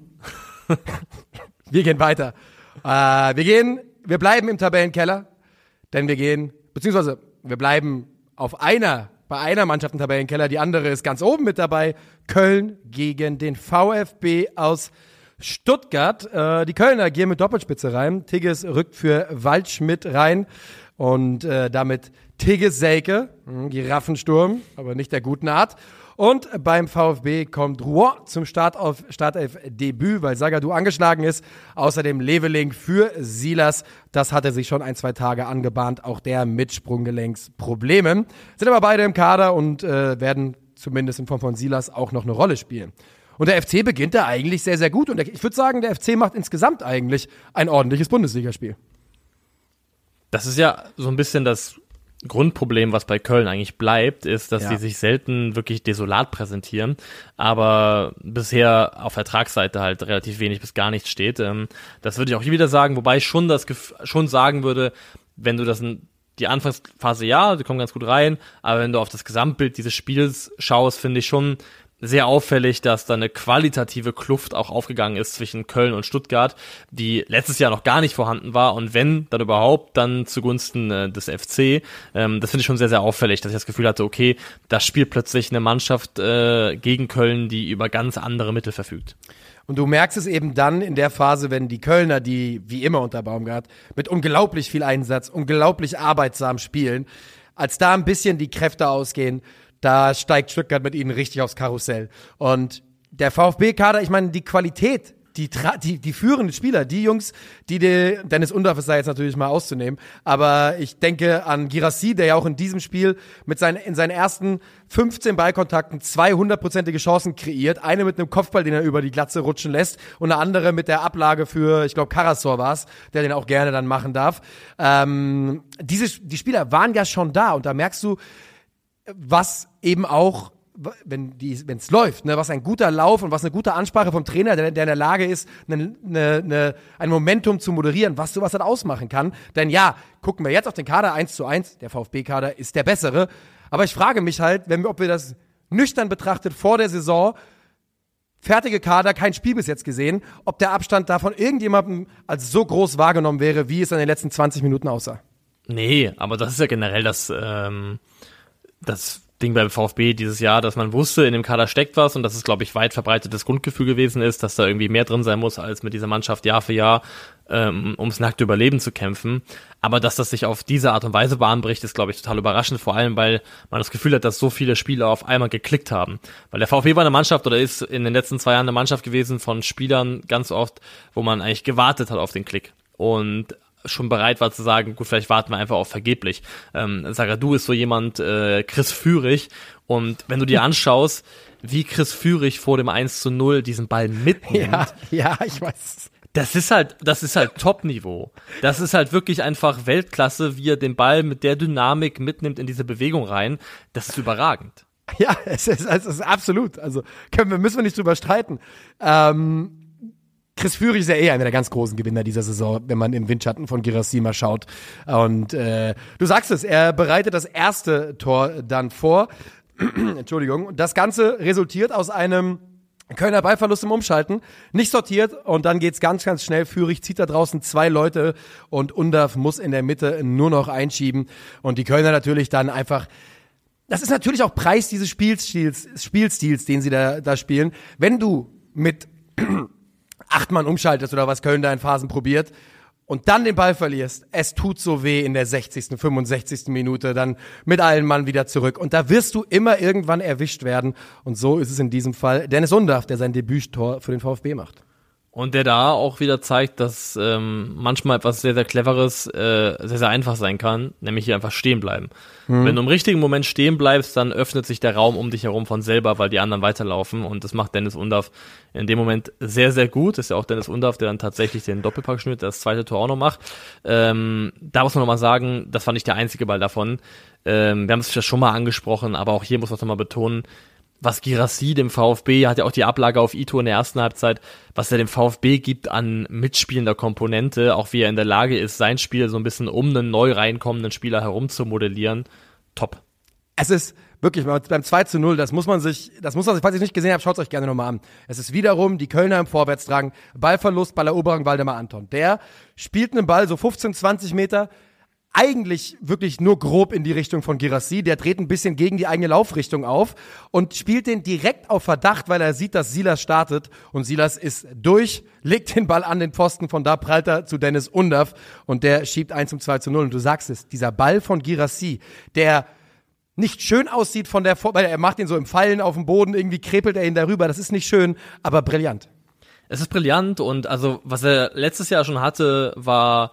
wir gehen weiter. Äh, wir gehen, wir bleiben im Tabellenkeller, denn wir gehen, beziehungsweise wir bleiben auf einer, bei einer Mannschaft im Tabellenkeller, die andere ist ganz oben mit dabei. Köln gegen den VfB aus Stuttgart. Äh, die Kölner gehen mit Doppelspitze rein. Tigges rückt für Waldschmidt rein und äh, damit Tigges Selke, hm, Giraffensturm, aber nicht der guten Art. Und beim VfB kommt Rouen zum Startelf-Debüt, weil Sagadu angeschlagen ist. Außerdem Leveling für Silas. Das hatte sich schon ein, zwei Tage angebahnt. Auch der mit Sprunggelenksproblemen. Sind aber beide im Kader und äh, werden zumindest in Form von Silas auch noch eine Rolle spielen. Und der FC beginnt da eigentlich sehr, sehr gut. Und ich würde sagen, der FC macht insgesamt eigentlich ein ordentliches Bundesligaspiel. Das ist ja so ein bisschen das Grundproblem, was bei Köln eigentlich bleibt, ist, dass ja. sie sich selten wirklich desolat präsentieren, aber bisher auf Vertragsseite halt relativ wenig bis gar nichts steht. Ähm, das würde ich auch hier wieder sagen, wobei ich schon das schon sagen würde, wenn du das die Anfangsphase ja, die kommen ganz gut rein, aber wenn du auf das Gesamtbild dieses Spiels schaust, finde ich schon, sehr auffällig, dass da eine qualitative Kluft auch aufgegangen ist zwischen Köln und Stuttgart, die letztes Jahr noch gar nicht vorhanden war und wenn dann überhaupt, dann zugunsten äh, des FC. Ähm, das finde ich schon sehr, sehr auffällig, dass ich das Gefühl hatte, okay, da spielt plötzlich eine Mannschaft äh, gegen Köln, die über ganz andere Mittel verfügt. Und du merkst es eben dann in der Phase, wenn die Kölner, die wie immer unter Baumgart, mit unglaublich viel Einsatz, unglaublich arbeitsam spielen, als da ein bisschen die Kräfte ausgehen, da steigt Stuttgart mit ihnen richtig aufs Karussell. Und der VfB-Kader, ich meine, die Qualität, die, die, die führenden Spieler, die Jungs, die, die Dennis Undorf ist da jetzt natürlich mal auszunehmen, aber ich denke an Girassi, der ja auch in diesem Spiel mit seinen, in seinen ersten 15 Ballkontakten zwei hundertprozentige Chancen kreiert. Eine mit einem Kopfball, den er über die Glatze rutschen lässt und eine andere mit der Ablage für, ich glaube, Karasor war's, der den auch gerne dann machen darf. Ähm, diese, die Spieler waren ja schon da und da merkst du, was eben auch wenn die wenn es läuft, ne, was ein guter Lauf und was eine gute Ansprache vom Trainer, der, der in der Lage ist, eine, eine, eine, ein Momentum zu moderieren, was sowas dann ausmachen kann. Denn ja, gucken wir jetzt auf den Kader 1 zu 1, der VfB-Kader ist der bessere. Aber ich frage mich halt, wenn ob wir das nüchtern betrachtet vor der Saison, fertige Kader, kein Spiel bis jetzt gesehen, ob der Abstand davon irgendjemandem als so groß wahrgenommen wäre, wie es in den letzten 20 Minuten aussah. Nee, aber das ist ja generell das. Ähm das Ding beim VfB dieses Jahr, dass man wusste, in dem Kader steckt was und dass es, glaube ich, weit verbreitetes Grundgefühl gewesen ist, dass da irgendwie mehr drin sein muss, als mit dieser Mannschaft Jahr für Jahr ähm, ums nackte Überleben zu kämpfen. Aber dass das sich auf diese Art und Weise bahnbricht, ist, glaube ich, total überraschend, vor allem, weil man das Gefühl hat, dass so viele Spieler auf einmal geklickt haben. Weil der VfB war eine Mannschaft oder ist in den letzten zwei Jahren eine Mannschaft gewesen von Spielern ganz oft, wo man eigentlich gewartet hat auf den Klick. Und schon bereit war zu sagen, gut, vielleicht warten wir einfach auf vergeblich. Ähm, du ist so jemand, äh, Chris Führig, und wenn du dir anschaust, wie Chris Führig vor dem 1 zu 0 diesen Ball mitnimmt. Ja, ja, ich weiß. Das ist halt, das ist halt Top-Niveau. Das ist halt wirklich einfach Weltklasse, wie er den Ball mit der Dynamik mitnimmt in diese Bewegung rein. Das ist überragend. Ja, es ist, es ist absolut. Also können wir, müssen wir nicht drüber streiten. Ähm, Chris Führig ist ja eh einer der ganz großen Gewinner dieser Saison, wenn man im Windschatten von Girassi mal schaut. Und äh, du sagst es, er bereitet das erste Tor dann vor. Entschuldigung. Das Ganze resultiert aus einem Kölner Ballverlust im Umschalten, nicht sortiert und dann geht's ganz, ganz schnell. Führig zieht da draußen zwei Leute und Undav muss in der Mitte nur noch einschieben und die Kölner natürlich dann einfach das ist natürlich auch Preis dieses Spielstils, Spielstils, den sie da, da spielen. Wenn du mit acht Mann umschaltest oder was Köln da in Phasen probiert und dann den Ball verlierst, es tut so weh in der 60., 65. Minute, dann mit allen Mann wieder zurück. Und da wirst du immer irgendwann erwischt werden. Und so ist es in diesem Fall Dennis Undaff, der sein Debüttor für den VfB macht. Und der da auch wieder zeigt, dass ähm, manchmal etwas sehr, sehr Cleveres äh, sehr, sehr einfach sein kann, nämlich hier einfach stehen bleiben. Mhm. Wenn du im richtigen Moment stehen bleibst, dann öffnet sich der Raum um dich herum von selber, weil die anderen weiterlaufen und das macht Dennis Undaff in dem Moment sehr, sehr gut. Das ist ja auch Dennis Undaff, der dann tatsächlich den Doppelpack schnürt, das zweite Tor auch noch macht. Ähm, da muss man nochmal sagen, das war nicht der einzige Ball davon. Ähm, wir haben es ja schon mal angesprochen, aber auch hier muss man es nochmal betonen, was Girassi dem VfB, hat ja auch die Ablage auf Ito in der ersten Halbzeit, was er dem VfB gibt an mitspielender Komponente, auch wie er in der Lage ist, sein Spiel so ein bisschen um einen neu reinkommenden Spieler herum zu modellieren, top. Es ist wirklich beim 2 zu 0, das muss man sich, das muss man sich, falls ihr es nicht gesehen habt, schaut es euch gerne nochmal an. Es ist wiederum die Kölner im Vorwärtsdrang, Ballverlust, Balleroberung, Waldemar Anton. Der spielt einen Ball so 15, 20 Meter, eigentlich wirklich nur grob in die Richtung von Girassi. Der dreht ein bisschen gegen die eigene Laufrichtung auf und spielt den direkt auf Verdacht, weil er sieht, dass Silas startet. Und Silas ist durch, legt den Ball an den Pfosten. Von da prallt er zu Dennis Undaff und der schiebt 1 zum 2 zu 0. Und du sagst es, dieser Ball von Girassi, der nicht schön aussieht von der, weil er macht ihn so im Fallen auf dem Boden, irgendwie krepelt er ihn darüber. Das ist nicht schön, aber brillant. Es ist brillant und also, was er letztes Jahr schon hatte, war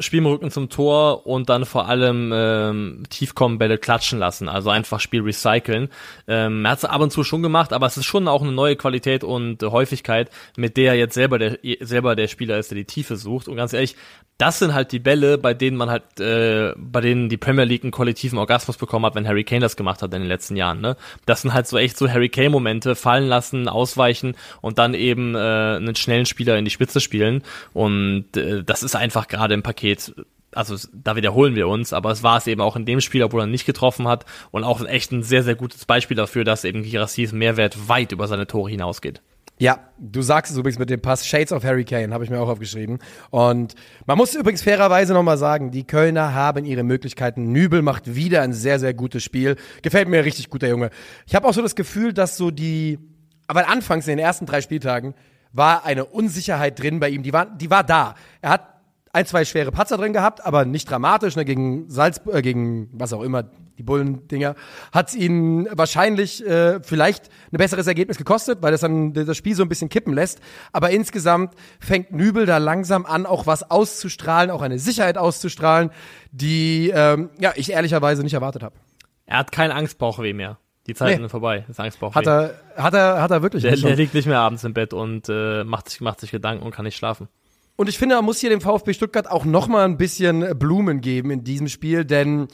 Spiel im Rücken zum Tor und dann vor allem ähm, Tiefkommenbälle klatschen lassen, also einfach Spiel recyceln. Ähm, er hat es ab und zu schon gemacht, aber es ist schon auch eine neue Qualität und äh, Häufigkeit, mit der er jetzt selber der selber der Spieler ist, der die Tiefe sucht. Und ganz ehrlich, das sind halt die Bälle, bei denen man halt, äh, bei denen die Premier League einen kollektiven Orgasmus bekommen hat, wenn Harry Kane das gemacht hat in den letzten Jahren. Ne? Das sind halt so echt so Harry Kane-Momente, fallen lassen, ausweichen und dann eben äh, einen schnellen Spieler in die Spitze spielen. Und äh, das ist einfach gerade im Paket also da wiederholen wir uns, aber es war es eben auch in dem Spiel, obwohl er nicht getroffen hat und auch echt ein sehr, sehr gutes Beispiel dafür, dass eben Girassis Mehrwert weit über seine Tore hinausgeht. Ja, du sagst es übrigens mit dem Pass Shades of Harry Kane, habe ich mir auch aufgeschrieben. Und man muss übrigens fairerweise nochmal sagen, die Kölner haben ihre Möglichkeiten. Nübel macht wieder ein sehr, sehr gutes Spiel. Gefällt mir richtig gut, der Junge. Ich habe auch so das Gefühl, dass so die, aber anfangs in den ersten drei Spieltagen war eine Unsicherheit drin bei ihm. Die war, die war da. Er hat ein, zwei schwere Patzer drin gehabt, aber nicht dramatisch, ne, gegen Salzburg, äh, gegen was auch immer, die Bullen-Dinger, hat ihn wahrscheinlich äh, vielleicht ein besseres Ergebnis gekostet, weil das dann das Spiel so ein bisschen kippen lässt. Aber insgesamt fängt Nübel da langsam an, auch was auszustrahlen, auch eine Sicherheit auszustrahlen, die ähm, ja ich ehrlicherweise nicht erwartet habe. Er hat keinen Angstbauchweh mehr. Die Zeiten nee. sind vorbei. Das Angstbauchweh. Hat er, hat er, hat er wirklich. Der, der liegt nicht mehr abends im Bett und äh, macht sich, macht sich Gedanken und kann nicht schlafen. Und ich finde, man muss hier dem VfB Stuttgart auch noch mal ein bisschen Blumen geben in diesem Spiel, denn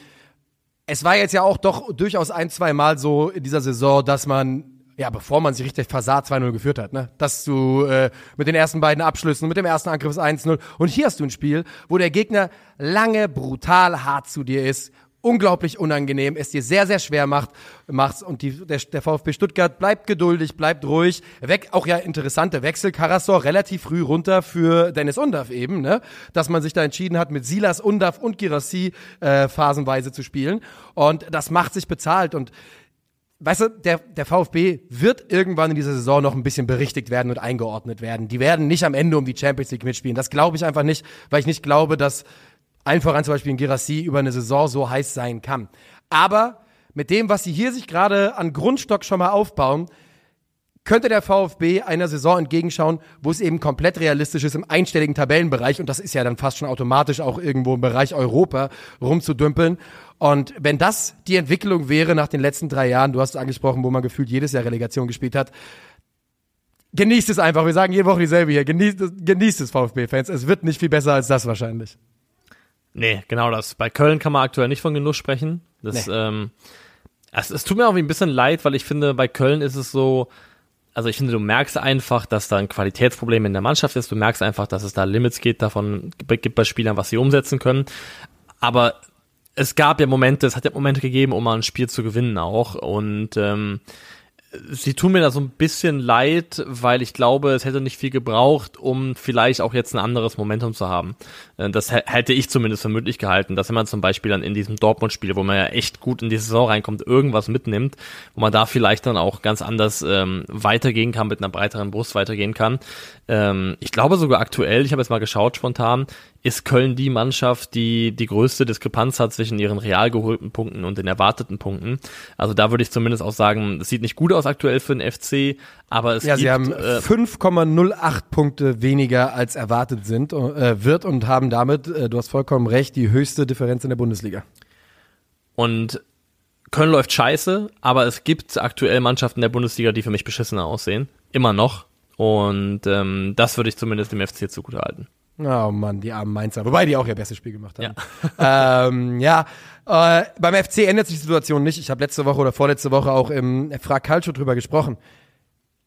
es war jetzt ja auch doch durchaus ein, zwei Mal so in dieser Saison, dass man ja, bevor man sich richtig versah, 2-0 geführt hat, ne? Dass du äh, mit den ersten beiden Abschlüssen, mit dem ersten Angriff 1-0 und hier hast du ein Spiel, wo der Gegner lange brutal hart zu dir ist, unglaublich unangenehm, es dir sehr, sehr schwer macht, machst und die, der, der VfB Stuttgart bleibt geduldig, bleibt ruhig, weg, auch ja interessante Wechsel, Karasor relativ früh runter für Dennis Undav eben, ne, dass man sich da entschieden hat, mit Silas, Undav und Girassi äh, phasenweise zu spielen. Und das macht sich bezahlt. Und weißt du, der, der VfB wird irgendwann in dieser Saison noch ein bisschen berichtigt werden und eingeordnet werden. Die werden nicht am Ende um die Champions League mitspielen. Das glaube ich einfach nicht, weil ich nicht glaube, dass allen voran zum Beispiel ein Girassi über eine Saison so heiß sein kann. Aber mit dem, was sie hier sich gerade an Grundstock schon mal aufbauen, könnte der VfB einer Saison entgegenschauen, wo es eben komplett realistisch ist, im einstelligen Tabellenbereich, und das ist ja dann fast schon automatisch auch irgendwo im Bereich Europa rumzudümpeln. Und wenn das die Entwicklung wäre nach den letzten drei Jahren, du hast es angesprochen, wo man gefühlt jedes Jahr Relegation gespielt hat, genießt es einfach. Wir sagen jede Woche dieselbe hier. Genießt genießt es VfB-Fans. Es wird nicht viel besser als das wahrscheinlich. Nee, genau das. Bei Köln kann man aktuell nicht von Genuss sprechen. Das, nee. ähm, es, es tut mir auch ein bisschen leid, weil ich finde, bei Köln ist es so, also ich finde, du merkst einfach, dass da ein Qualitätsproblem in der Mannschaft ist. Du merkst einfach, dass es da Limits geht, davon gibt bei Spielern, was sie umsetzen können. Aber es gab ja Momente, es hat ja Momente gegeben, um mal ein Spiel zu gewinnen auch. Und ähm, sie tun mir da so ein bisschen leid, weil ich glaube, es hätte nicht viel gebraucht, um vielleicht auch jetzt ein anderes Momentum zu haben. Äh, das hätte ich zumindest für möglich gehalten, dass wenn man zum Beispiel dann in diesem Dortmund-Spiel, wo man ja echt gut in die Saison reinkommt, irgendwas mitnimmt, wo man da vielleicht dann auch ganz anders ähm, weitergehen kann, mit einer breiteren Brust weitergehen kann. Ähm, ich glaube sogar aktuell, ich habe jetzt mal geschaut spontan, ist Köln die Mannschaft, die die größte Diskrepanz hat zwischen ihren real geholten Punkten und den erwarteten Punkten. Also da würde ich zumindest auch sagen, es sieht nicht gut aus aktuell für den FC, aber es ja, gibt, sie haben äh, 5,08 Punkte weniger als erwartet sind äh, wird und haben damit, äh, du hast vollkommen recht, die höchste Differenz in der Bundesliga. Und Köln läuft scheiße, aber es gibt aktuell Mannschaften der Bundesliga, die für mich beschissener aussehen. Immer noch. Und ähm, das würde ich zumindest dem FC zugutehalten. Oh Mann, die armen Mainzer. Wobei die auch ihr bestes Spiel gemacht haben. Ja, ähm, ja. Äh, beim FC ändert sich die Situation nicht. Ich habe letzte Woche oder vorletzte Woche auch im Frag Calcio drüber gesprochen.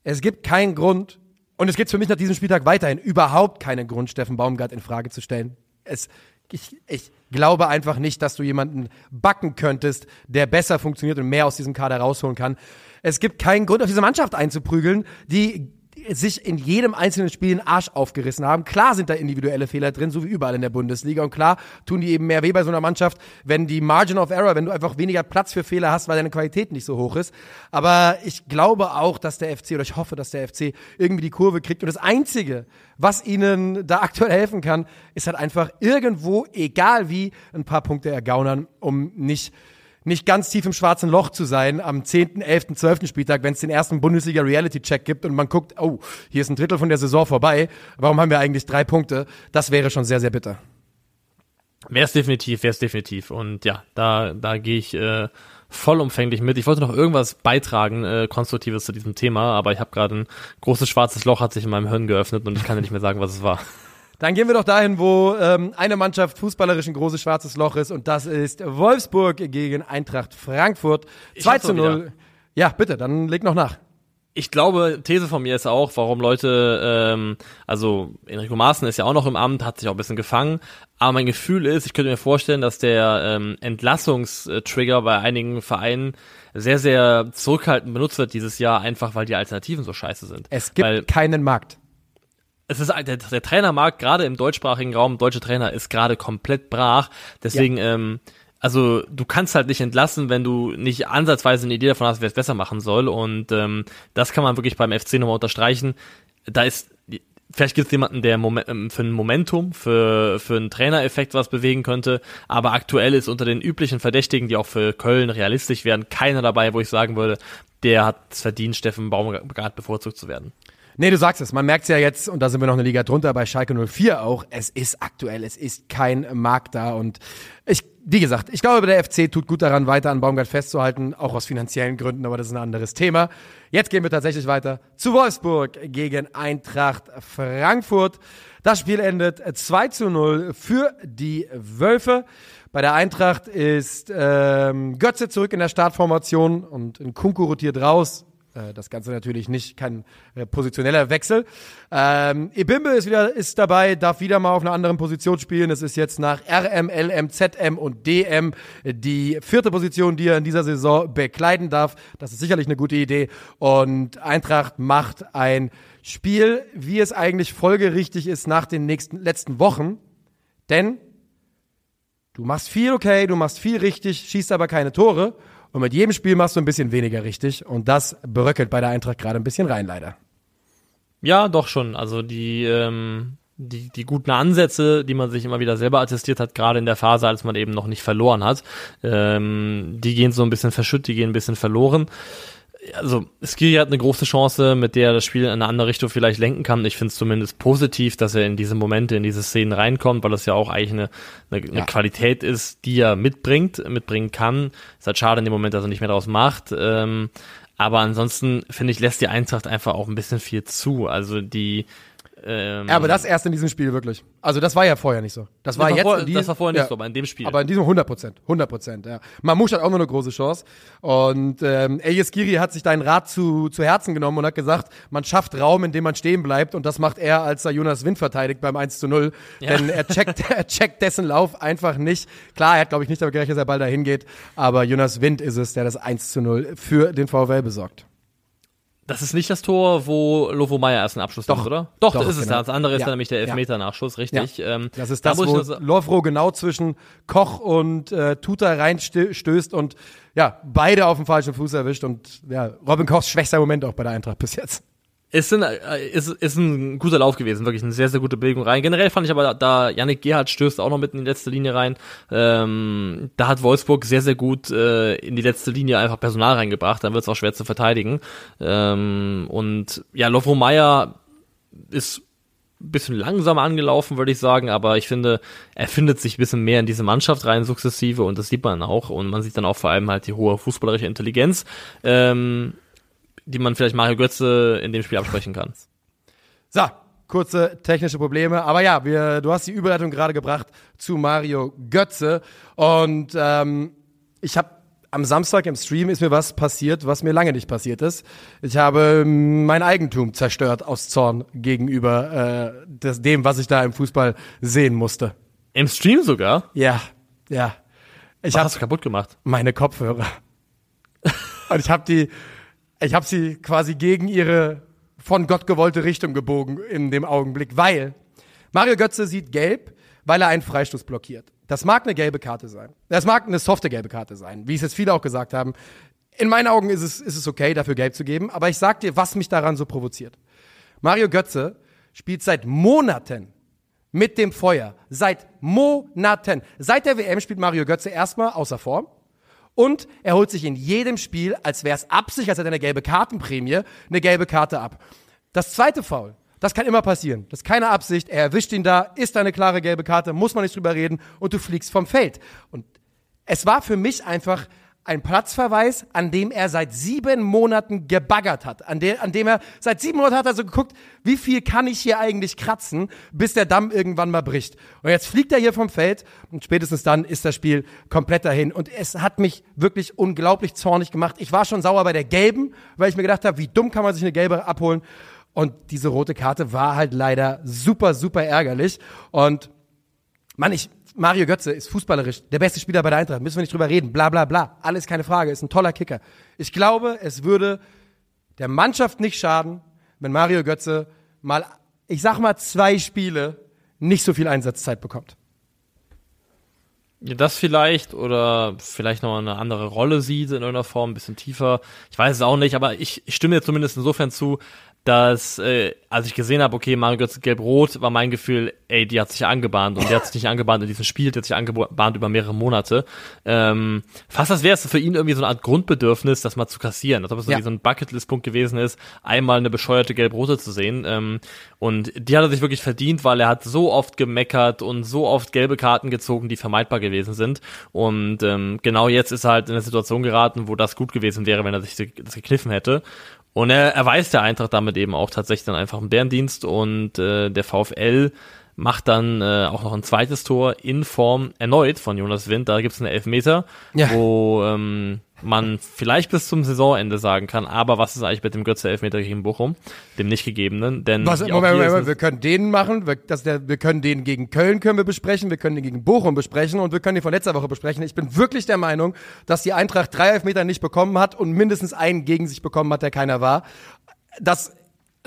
Es gibt keinen Grund, und es gibt für mich nach diesem Spieltag weiterhin überhaupt keinen Grund, Steffen Baumgart in Frage zu stellen. Es, ich, ich glaube einfach nicht, dass du jemanden backen könntest, der besser funktioniert und mehr aus diesem Kader rausholen kann. Es gibt keinen Grund, auf diese Mannschaft einzuprügeln, die sich in jedem einzelnen Spiel den Arsch aufgerissen haben. Klar sind da individuelle Fehler drin, so wie überall in der Bundesliga. Und klar tun die eben mehr weh bei so einer Mannschaft, wenn die Margin of Error, wenn du einfach weniger Platz für Fehler hast, weil deine Qualität nicht so hoch ist. Aber ich glaube auch, dass der FC, oder ich hoffe, dass der FC irgendwie die Kurve kriegt. Und das Einzige, was ihnen da aktuell helfen kann, ist halt einfach irgendwo, egal wie, ein paar Punkte ergaunern, um nicht nicht ganz tief im schwarzen Loch zu sein am 10., 11., 12. Spieltag, wenn es den ersten Bundesliga-Reality-Check gibt und man guckt, oh, hier ist ein Drittel von der Saison vorbei, warum haben wir eigentlich drei Punkte? Das wäre schon sehr, sehr bitter. Wäre es definitiv, wäre es definitiv. Und ja, da, da gehe ich äh, vollumfänglich mit. Ich wollte noch irgendwas beitragen, äh, Konstruktives zu diesem Thema, aber ich habe gerade ein großes schwarzes Loch hat sich in meinem Hirn geöffnet und ich kann nicht mehr sagen, was es war. Dann gehen wir doch dahin, wo ähm, eine Mannschaft fußballerisch ein großes schwarzes Loch ist und das ist Wolfsburg gegen Eintracht Frankfurt. 2 zu 0. Ja, bitte, dann leg noch nach. Ich glaube, These von mir ist auch, warum Leute, ähm, also Enrico Maaßen ist ja auch noch im Amt, hat sich auch ein bisschen gefangen, aber mein Gefühl ist, ich könnte mir vorstellen, dass der ähm, Entlassungstrigger bei einigen Vereinen sehr, sehr zurückhaltend benutzt wird dieses Jahr, einfach weil die Alternativen so scheiße sind. Es gibt weil, keinen Markt es ist der, der Trainermarkt gerade im deutschsprachigen Raum, deutsche Trainer ist gerade komplett brach. Deswegen, ja. ähm, also du kannst halt nicht entlassen, wenn du nicht ansatzweise eine Idee davon hast, wer es besser machen soll. Und ähm, das kann man wirklich beim FC nochmal unterstreichen. Da ist vielleicht gibt es jemanden, der Moment, ähm, für ein Momentum, für, für einen Trainereffekt was bewegen könnte, aber aktuell ist unter den üblichen Verdächtigen, die auch für Köln realistisch werden, keiner dabei, wo ich sagen würde, der hat es verdient, Steffen Baumgart bevorzugt zu werden. Nee, du sagst es. Man merkt es ja jetzt, und da sind wir noch eine Liga drunter bei Schalke 04 auch. Es ist aktuell, es ist kein Markt da. Und ich, wie gesagt, ich glaube, der FC tut gut daran, weiter an Baumgart festzuhalten, auch aus finanziellen Gründen, aber das ist ein anderes Thema. Jetzt gehen wir tatsächlich weiter zu Wolfsburg gegen Eintracht Frankfurt. Das Spiel endet 2 zu 0 für die Wölfe. Bei der Eintracht ist ähm, Götze zurück in der Startformation und Kunku rotiert raus Äh, das Ganze natürlich nicht kein äh, positioneller Wechsel. Ähm, Ibimbe ist wieder ist dabei, darf wieder mal auf einer anderen Position spielen. Es ist jetzt nach RM, LM, ZM und DM die vierte Position, die er in dieser Saison bekleiden darf. Das ist sicherlich eine gute Idee. Und Eintracht macht ein Spiel, wie es eigentlich folgerichtig ist nach den nächsten letzten Wochen. Denn du machst viel okay, du machst viel richtig, schießt aber keine Tore. Und mit jedem Spiel machst du ein bisschen weniger richtig. Und das beröckelt bei der Eintracht gerade ein bisschen rein, leider. Ja, doch schon. Also die, ähm, die, die guten Ansätze, die man sich immer wieder selber attestiert hat, gerade in der Phase, als man eben noch nicht verloren hat, ähm, die gehen so ein bisschen verschüttet, die gehen ein bisschen verloren also Skiri hat eine große Chance, mit der er das Spiel in eine andere Richtung vielleicht lenken kann. Ich finde es zumindest positiv, dass er in diese Momente, in diese Szenen reinkommt, weil das ja auch eigentlich eine, eine, eine ja. Qualität ist, die er mitbringt, mitbringen kann. Ist halt schade in dem Moment, dass er nicht mehr daraus macht. Ähm, aber ansonsten finde ich, lässt die Eintracht einfach auch ein bisschen viel zu. Also die ähm, ja, aber das erst in diesem Spiel wirklich. Also das war ja vorher nicht so. Das war, das war jetzt vor, in diesem, Das war vorher nicht ja, so, aber in dem Spiel. Aber in diesem 100 Prozent, 100 Prozent, ja. Mamouche hat auch noch eine große Chance. Und ähm, Elias Giri hat sich deinen Rat zu, zu Herzen genommen und hat gesagt, man schafft Raum, in dem man stehen bleibt. Und das macht er, als er Jonas Wind verteidigt beim 1 zu 0. Ja. Denn er checkt, er checkt dessen Lauf einfach nicht. Klar, er hat, glaube ich, nicht damit gerechnet, dass er bald dahin geht. Aber Jonas Wind ist es, der das 1 zu 0 für den VfL besorgt. Das ist nicht das Tor, wo Lovo Meyer erst einen Abschluss doch, nimmt, oder? Doch, doch das ist genau. es. Das andere ist ja. dann nämlich der Elfmeter-Nachschuss, richtig. Ja. Ähm, das ist das, da wo Lovro genau zwischen Koch und äh, Tuta reinstößt und ja, beide auf dem falschen Fuß erwischt und ja, Robin Kochs schwächster Moment auch bei der Eintracht bis jetzt. Ist ein, äh, ist, ist ein guter Lauf gewesen, wirklich eine sehr, sehr gute Bewegung rein. Generell fand ich aber, da Yannick Gerhardt stößt auch noch mitten in die letzte Linie rein. Ähm, da hat Wolfsburg sehr, sehr gut äh, in die letzte Linie einfach Personal reingebracht. Dann wird es auch schwer zu verteidigen. Ähm, und ja, Lovro Meyer ist ein bisschen langsam angelaufen, würde ich sagen, aber ich finde, er findet sich ein bisschen mehr in diese Mannschaft rein, sukzessive, und das sieht man auch. Und man sieht dann auch vor allem halt die hohe fußballerische Intelligenz. Ähm, die man vielleicht Mario Götze in dem Spiel absprechen kann. So, kurze technische Probleme. Aber ja, wir, du hast die Überleitung gerade gebracht zu Mario Götze. Und ähm, ich habe am Samstag im Stream ist mir was passiert, was mir lange nicht passiert ist. Ich habe mein Eigentum zerstört aus Zorn gegenüber äh, des, dem, was ich da im Fußball sehen musste. Im Stream sogar? Ja, ja. Ich was hast du kaputt gemacht? Meine Kopfhörer. Und ich habe die ich habe sie quasi gegen ihre von Gott gewollte Richtung gebogen in dem Augenblick, weil Mario Götze sieht gelb, weil er einen Freistoß blockiert. Das mag eine gelbe Karte sein. Das mag eine softe gelbe Karte sein, wie es jetzt viele auch gesagt haben. In meinen Augen ist es, ist es okay, dafür gelb zu geben, aber ich sag dir, was mich daran so provoziert. Mario Götze spielt seit Monaten mit dem Feuer. Seit Monaten. Seit der WM spielt Mario Götze erstmal außer Form. Und er holt sich in jedem Spiel, als wäre es Absicht, als hätte er eine gelbe Kartenprämie, eine gelbe Karte ab. Das zweite Foul, das kann immer passieren. Das ist keine Absicht. Er erwischt ihn da, ist eine klare gelbe Karte, muss man nicht drüber reden und du fliegst vom Feld. Und es war für mich einfach ein Platzverweis, an dem er seit sieben Monaten gebaggert hat. An, de, an dem er seit sieben Monaten hat er so geguckt, wie viel kann ich hier eigentlich kratzen, bis der Damm irgendwann mal bricht. Und jetzt fliegt er hier vom Feld und spätestens dann ist das Spiel komplett dahin. Und es hat mich wirklich unglaublich zornig gemacht. Ich war schon sauer bei der gelben, weil ich mir gedacht habe, wie dumm kann man sich eine gelbe abholen. Und diese rote Karte war halt leider super, super ärgerlich. Und Mann, ich, Mario Götze ist fußballerisch der beste Spieler bei der Eintracht. Müssen wir nicht drüber reden. Bla, bla, bla. Alles keine Frage. Ist ein toller Kicker. Ich glaube, es würde der Mannschaft nicht schaden, wenn Mario Götze mal, ich sag mal, zwei Spiele nicht so viel Einsatzzeit bekommt. Das vielleicht oder vielleicht noch eine andere Rolle sieht in irgendeiner Form, ein bisschen tiefer. Ich weiß es auch nicht, aber ich, ich stimme dir zumindest insofern zu, dass äh, als ich gesehen habe, okay, Mario Götze gelb-rot, war mein Gefühl, ey, die hat sich angebahnt und die hat sich nicht angebahnt in diesem Spiel, die hat sich angebahnt über mehrere Monate. Ähm, fast als wäre es für ihn irgendwie so eine Art Grundbedürfnis, das mal zu kassieren, als ob es ja. so ein Bucketlist-Punkt gewesen ist, einmal eine bescheuerte gelb-rote zu sehen. Ähm, und die hat er sich wirklich verdient, weil er hat so oft gemeckert und so oft gelbe Karten gezogen, die vermeidbar gewesen sind. Und ähm, genau jetzt ist er halt in eine Situation geraten, wo das gut gewesen wäre, wenn er sich das gekniffen hätte. Und er erweist der Eintracht damit eben auch tatsächlich dann einfach einen Bärendienst und äh, der VfL macht dann äh, auch noch ein zweites Tor in Form erneut von Jonas Wind. Da gibt's einen Elfmeter, ja. wo ähm, man vielleicht bis zum Saisonende sagen kann, aber was ist eigentlich mit dem Götze Elfmeter gegen Bochum, dem nicht gegebenen? Denn was, Moment, Moment, Moment, wir können den machen, wir, das der, wir können den gegen Köln können wir besprechen, wir können den gegen Bochum besprechen und wir können den von letzter Woche besprechen. Ich bin wirklich der Meinung, dass die Eintracht drei Elfmeter nicht bekommen hat und mindestens einen gegen sich bekommen hat, der keiner war. Das,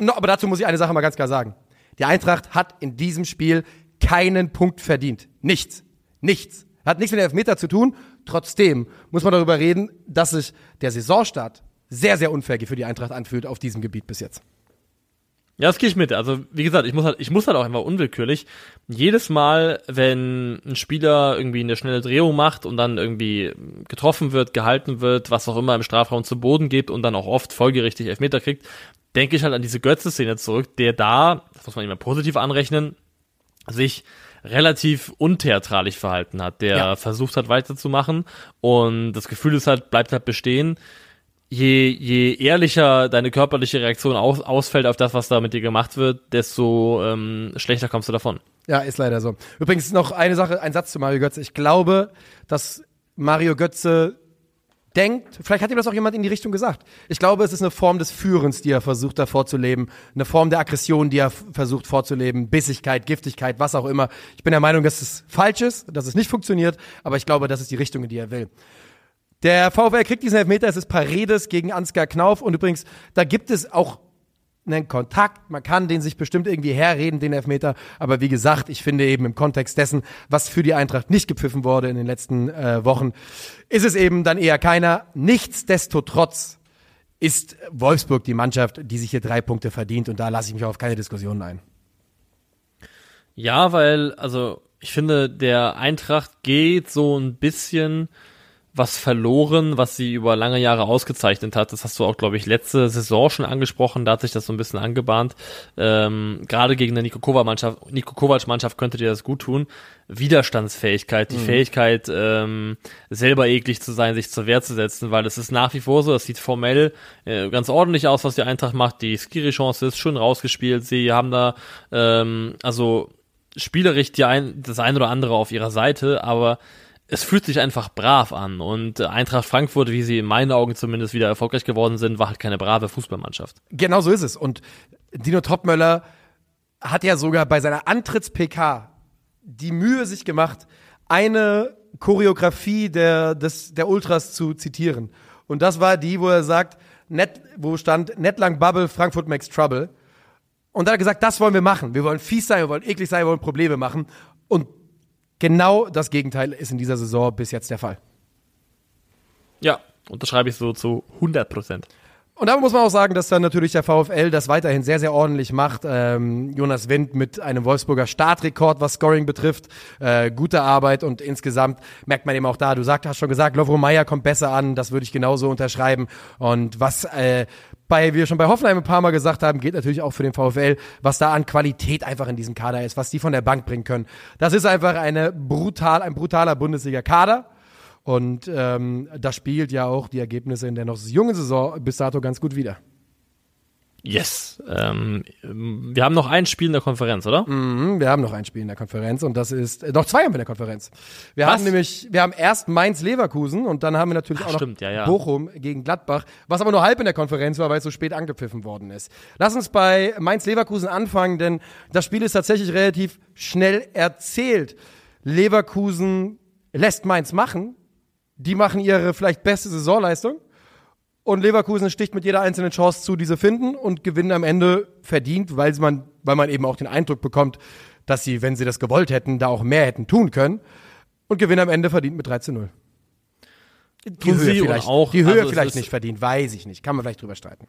no, aber dazu muss ich eine Sache mal ganz klar sagen. Die Eintracht hat in diesem Spiel keinen Punkt verdient. Nichts. Nichts. Hat nichts mit Elfmeter zu tun. Trotzdem muss man darüber reden, dass sich der Saisonstart sehr, sehr unfair für die Eintracht anfühlt auf diesem Gebiet bis jetzt. Ja, das gehe ich mit. Also, wie gesagt, ich muss halt, ich muss halt auch einfach unwillkürlich jedes Mal, wenn ein Spieler irgendwie eine schnelle Drehung macht und dann irgendwie getroffen wird, gehalten wird, was auch immer im Strafraum zu Boden geht und dann auch oft folgerichtig Elfmeter kriegt, denke ich halt an diese Götze-Szene zurück, der da, das muss man immer positiv anrechnen, sich relativ untheatralisch verhalten hat, der ja. versucht hat weiterzumachen und das Gefühl ist halt, bleibt halt bestehen. Je, je ehrlicher deine körperliche Reaktion aus, ausfällt auf das, was da mit dir gemacht wird, desto ähm, schlechter kommst du davon. Ja, ist leider so. Übrigens noch eine Sache, ein Satz zu Mario Götze. Ich glaube, dass Mario Götze denkt, vielleicht hat ihm das auch jemand in die Richtung gesagt. Ich glaube, es ist eine Form des Führens, die er versucht da vorzuleben, eine Form der Aggression, die er versucht vorzuleben, Bissigkeit, Giftigkeit, was auch immer. Ich bin der Meinung, dass es falsch ist, dass es nicht funktioniert, aber ich glaube, das ist die Richtung, in die er will. Der VfL kriegt diesen Elfmeter, es ist Paredes gegen Ansgar Knauf und übrigens, da gibt es auch einen Kontakt. Man kann den sich bestimmt irgendwie herreden, den Elfmeter. Aber wie gesagt, ich finde eben im Kontext dessen, was für die Eintracht nicht gepfiffen wurde in den letzten äh, Wochen, ist es eben dann eher keiner. Nichtsdestotrotz ist Wolfsburg die Mannschaft, die sich hier drei Punkte verdient. Und da lasse ich mich auf keine Diskussionen ein. Ja, weil, also, ich finde, der Eintracht geht so ein bisschen was verloren, was sie über lange Jahre ausgezeichnet hat. Das hast du auch, glaube ich, letzte Saison schon angesprochen. Da hat sich das so ein bisschen angebahnt. Ähm, Gerade gegen eine Niko Kovac-Mannschaft, Niko Kovac-Mannschaft könnte dir das gut tun. Widerstandsfähigkeit, die mhm. Fähigkeit, ähm, selber eklig zu sein, sich zur Wehr zu setzen, weil es ist nach wie vor so, das sieht formell äh, ganz ordentlich aus, was die Eintracht macht. Die Skiri-Chance ist schön rausgespielt. Sie haben da, ähm, also spielerisch die ein, das ein oder andere auf ihrer Seite, aber es fühlt sich einfach brav an und Eintracht Frankfurt, wie sie in meinen Augen zumindest wieder erfolgreich geworden sind, war halt keine brave Fußballmannschaft. Genau so ist es. Und Dino Topmöller hat ja sogar bei seiner Antritts-PK die Mühe sich gemacht, eine Choreografie der, des, der Ultras zu zitieren. Und das war die, wo er sagt, net, wo stand, net lang Bubble, Frankfurt makes trouble. Und da hat er gesagt, das wollen wir machen. Wir wollen fies sein, wir wollen eklig sein, wir wollen Probleme machen. Und Genau das Gegenteil ist in dieser Saison bis jetzt der Fall. Ja, unterschreibe ich so zu 100 Prozent. Und da muss man auch sagen, dass dann natürlich der VfL das weiterhin sehr, sehr ordentlich macht. Ähm, Jonas Wind mit einem Wolfsburger Startrekord, was Scoring betrifft. Äh, gute Arbeit und insgesamt merkt man eben auch da, du sagt, hast schon gesagt, Lovro Meyer kommt besser an, das würde ich genauso unterschreiben. Und was äh, bei, wie wir schon bei Hoffenheim ein paar Mal gesagt haben, geht natürlich auch für den VfL, was da an Qualität einfach in diesem Kader ist, was die von der Bank bringen können. Das ist einfach eine brutal, ein brutaler Bundesliga-Kader. Und ähm, das spielt ja auch die Ergebnisse in der noch jungen Saison bis dato ganz gut wieder. Yes. Ähm, wir haben noch ein Spiel in der Konferenz, oder? Mhm, wir haben noch ein Spiel in der Konferenz und das ist, äh, noch zwei haben wir in der Konferenz. Wir was? haben nämlich, wir haben erst Mainz-Leverkusen und dann haben wir natürlich Ach, auch noch ja, ja. Bochum gegen Gladbach, was aber nur halb in der Konferenz war, weil es so spät angepfiffen worden ist. Lass uns bei Mainz-Leverkusen anfangen, denn das Spiel ist tatsächlich relativ schnell erzählt. Leverkusen lässt Mainz machen, die machen ihre vielleicht beste Saisonleistung. Und Leverkusen sticht mit jeder einzelnen Chance zu, diese finden und gewinnen am Ende verdient, weil man, weil man eben auch den Eindruck bekommt, dass sie, wenn sie das gewollt hätten, da auch mehr hätten tun können. Und gewinnen am Ende verdient mit 3 zu 0. Die Höhe vielleicht, auch, die Höhe also vielleicht nicht verdient, weiß ich nicht. Kann man vielleicht drüber streiten.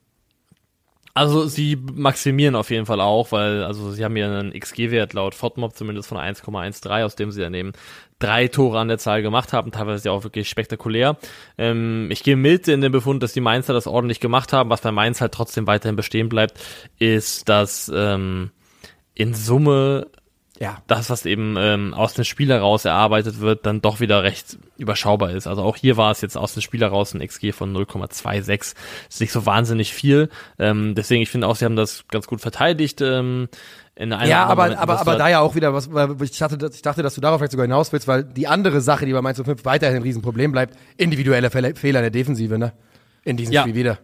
Also sie maximieren auf jeden Fall auch, weil also sie haben ja einen XG-Wert laut FODMOB zumindest von 1,13, aus dem sie daneben drei Tore an der Zahl gemacht haben, teilweise ja auch wirklich spektakulär. Ähm, ich gehe mild in den Befund, dass die Mainzer das ordentlich gemacht haben. Was bei Mainz halt trotzdem weiterhin bestehen bleibt, ist, dass ähm, in Summe ja. das, was eben ähm, aus dem Spiel heraus erarbeitet wird, dann doch wieder recht überschaubar ist. Also auch hier war es jetzt aus dem Spiel heraus ein XG von 0,26. Ist nicht so wahnsinnig viel. Ähm, deswegen, ich finde auch, sie haben das ganz gut verteidigt. Ähm, in einer Ja, aber, aber, aber da ja auch wieder was, weil ich dachte, dass- ich dachte, dass du darauf vielleicht sogar hinaus willst, weil die andere Sache, die bei Mainz 05 weiterhin ein Riesenproblem bleibt, individuelle Fehler in der Defensive, ne? In diesem Ja. Spiel wieder.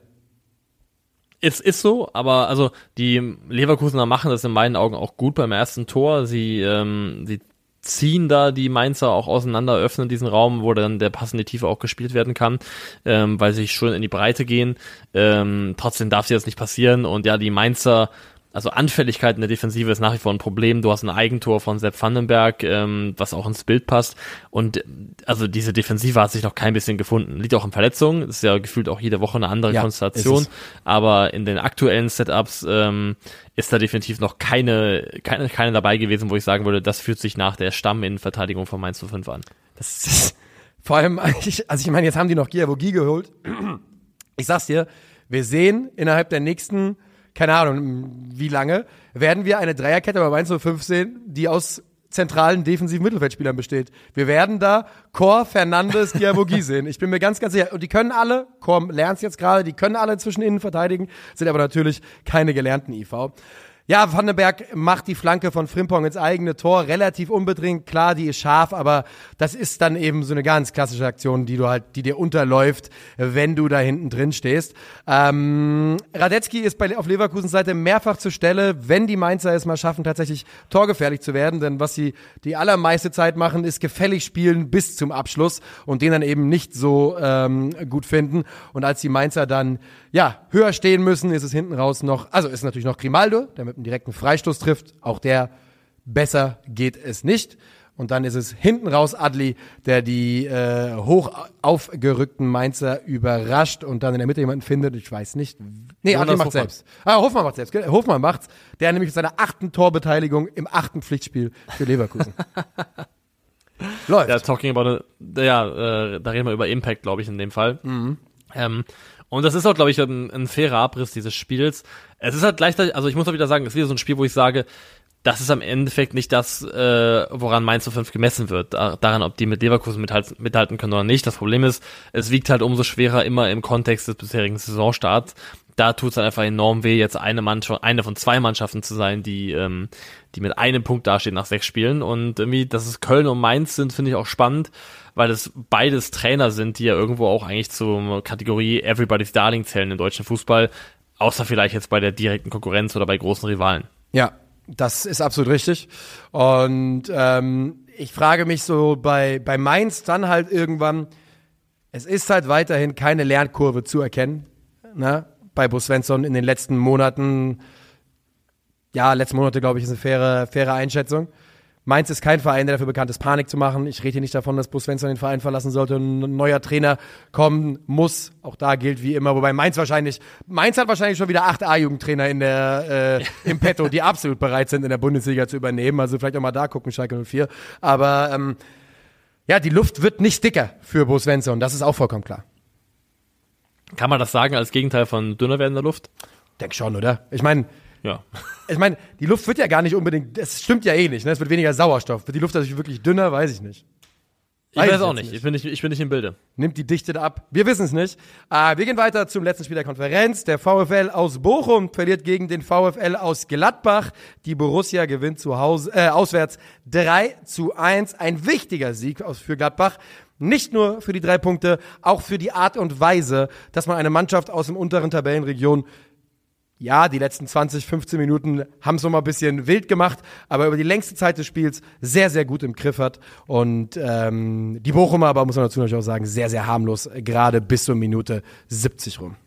Es ist so, aber also die Leverkusener machen das in meinen Augen auch gut beim ersten Tor. Sie, ähm, sie ziehen da die Mainzer auch auseinander, öffnen diesen Raum, wo dann der passende Tiefe auch gespielt werden kann, ähm, weil sie schon in die Breite gehen. Ähm, trotzdem darf sie das nicht passieren und ja, die Mainzer also Anfälligkeit in der Defensive ist nach wie vor ein Problem. Du hast ein Eigentor von Sepp Vandenberg, ähm, was auch ins Bild passt. Und äh, also diese Defensive hat sich noch kein bisschen gefunden. Liegt auch in Verletzungen. Ist ja gefühlt auch jede Woche eine andere Ja, Konstellation. Aber in den aktuellen Setups ähm, ist da definitiv noch keine, keine, keine dabei gewesen, wo ich sagen würde, das fühlt sich nach der Stamminnenverteidigung von Mainz zu 5 an. Das ist, vor allem, ich, also ich meine, jetzt haben die noch Giavogi geholt. Ich sag's dir, wir sehen innerhalb der nächsten, keine Ahnung, wie lange, werden wir eine Dreierkette bei Mainz 05 sehen, die aus zentralen defensiven Mittelfeldspielern besteht. Wir werden da Chor, Fernandes, Giavogi sehen. Ich bin mir ganz, ganz sicher. Und die können alle, Chor lernt's jetzt gerade, die können alle zwischen innen verteidigen, sind aber natürlich keine gelernten IV. Ja, Vandenberg macht die Flanke von Frimpong ins eigene Tor, relativ unbedingt, klar, die ist scharf, aber das ist dann eben so eine ganz klassische Aktion, die du halt, die dir unterläuft, wenn du da hinten drin stehst. Ähm, Radetzky ist bei, auf Leverkusens Seite mehrfach zur Stelle, wenn die Mainzer es mal schaffen, tatsächlich torgefährlich zu werden, denn was sie die allermeiste Zeit machen, ist gefällig spielen bis zum Abschluss und den dann eben nicht so ähm, gut finden. Und als die Mainzer dann ja höher stehen müssen, ist es hinten raus noch, also ist natürlich noch Grimaldo, der mit einem direkten Freistoß trifft. Auch der besser geht es nicht. Und dann ist es hinten raus Adli, der die äh, hoch aufgerückten Mainzer überrascht und dann in der Mitte jemanden findet. Ich weiß nicht. Nee, Adli macht selbst. Ah, Hofmann macht selbst. Hofmann macht's. Der nämlich mit seiner achten Torbeteiligung im achten Pflichtspiel für Leverkusen. Läuft. Ja, talking about, a, ja, äh, da reden wir über Impact, glaube ich, in dem Fall. Ähm, und das ist auch, glaube ich, ein, ein fairer Abriss dieses Spiels. Es ist halt gleichzeitig, also ich muss auch wieder sagen, es ist wieder so ein Spiel, wo ich sage, das ist am Endeffekt nicht das, äh, woran Mainz 05 gemessen wird, da- daran, ob die mit Leverkusen mithalt, mithalten können oder nicht. Das Problem ist, es wiegt halt umso schwerer immer im Kontext des bisherigen Saisonstarts. Da tut es einfach enorm weh, jetzt eine Mannschaft, eine von zwei Mannschaften zu sein, die, ähm, die mit einem Punkt dastehen nach sechs Spielen. Und irgendwie, dass es Köln und Mainz sind, finde ich auch spannend, weil es beides Trainer sind, die ja irgendwo auch eigentlich zur Kategorie Everybody's Darling zählen im deutschen Fußball, außer vielleicht jetzt bei der direkten Konkurrenz oder bei großen Rivalen. Ja, das ist absolut richtig. Und ähm, ich frage mich so bei, bei Mainz dann halt irgendwann, es ist halt weiterhin keine Lernkurve zu erkennen. Ne? Bei Bo Svensson in den letzten Monaten, ja, letzten Monate, glaube ich, ist eine faire, faire Einschätzung. Mainz ist kein Verein, der dafür bekannt ist, Panik zu machen. Ich rede hier nicht davon, dass Bo Svensson den Verein verlassen sollte und ein neuer Trainer kommen muss. Auch da gilt wie immer, wobei Mainz wahrscheinlich, Mainz hat wahrscheinlich schon wieder acht A-Jugendtrainer in der, äh, im Petto, die absolut bereit sind, in der Bundesliga zu übernehmen. Also vielleicht auch mal da gucken, Schalke 04. Aber ähm, ja, die Luft wird nicht dicker für Bo Svensson, das ist auch vollkommen klar. Kann man das sagen als Gegenteil von dünner werdender Luft? Denk schon, oder? Ich meine, Ja. ich meine, die Luft wird ja gar nicht unbedingt, das stimmt ja eh nicht, ne? Es wird weniger Sauerstoff. Wird die Luft dadurch wirklich dünner, weiß ich nicht. Ich Weiß weiß ich auch jetzt nicht. nicht. Ich bin nicht, ich bin nicht im Bilde. Nimmt die Dichte da ab? Wir wissen es nicht. Äh, wir gehen weiter zum letzten Spiel der Konferenz. Der VfL aus Bochum verliert gegen den VfL aus Gladbach. Die Borussia gewinnt zu Hause, äh, auswärts 3 zu 1. Ein wichtiger Sieg aus- für Gladbach. Nicht nur für die drei Punkte, auch für die Art und Weise, dass man eine Mannschaft aus dem unteren Tabellenregion ja, die letzten 20, 15 Minuten haben es noch mal ein bisschen wild gemacht, aber über die längste Zeit des Spiels sehr, sehr gut im Griff hat. Und ähm, die Bochumer, aber muss man dazu natürlich auch sagen, sehr, sehr harmlos, gerade bis zur Minute 70 rum.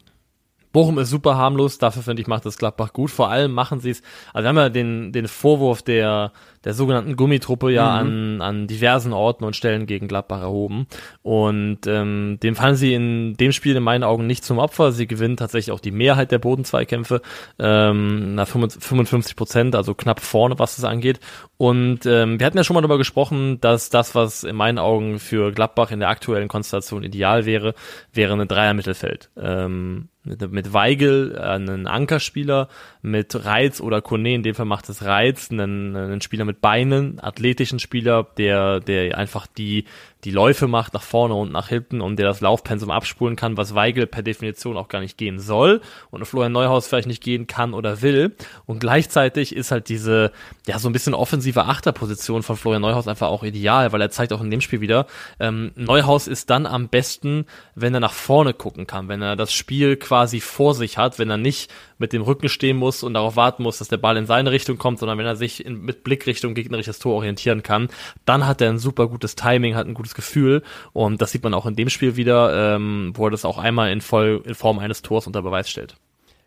Bochum ist super harmlos, dafür finde ich, macht das Gladbach gut. Vor allem machen sie es, also wir haben ja den, den Vorwurf der, der sogenannten Gummitruppe ja an, an diversen Orten und Stellen gegen Gladbach erhoben. Und ähm, dem fallen sie in dem Spiel in meinen Augen nicht zum Opfer. Sie gewinnen tatsächlich auch die Mehrheit der Bodenzweikämpfe, ähm, na 55 Prozent, also knapp vorne, was das angeht. Und ähm, wir hatten ja schon mal darüber gesprochen, dass das, was in meinen Augen für Gladbach in der aktuellen Konstellation ideal wäre, wäre eine Dreier-Mittelfeld. Ähm, mit, mit Weigel, äh, einen Ankerspieler, mit Reiz oder Kone, in dem Fall macht es Reiz, einen, einen Spieler mit Beinen, athletischen Spieler, der, der einfach die die Läufe macht nach vorne und nach hinten und der das Laufpensum abspulen kann, was Weigel per Definition auch gar nicht gehen soll und Florian Neuhaus vielleicht nicht gehen kann oder will. Und gleichzeitig ist halt diese, ja, so ein bisschen offensive Achterposition von Florian Neuhaus einfach auch ideal, weil er zeigt auch in dem Spiel wieder, ähm, Neuhaus ist dann am besten, wenn er nach vorne gucken kann, wenn er das Spiel quasi vor sich hat, wenn er nicht mit dem Rücken stehen muss und darauf warten muss, dass der Ball in seine Richtung kommt, sondern wenn er sich in, mit Blickrichtung gegnerisches Tor orientieren kann, dann hat er ein super gutes Timing, hat ein gutes Gefühl und das sieht man auch in dem Spiel wieder, ähm, wo er das auch einmal in, voll, in Form eines Tors unter Beweis stellt.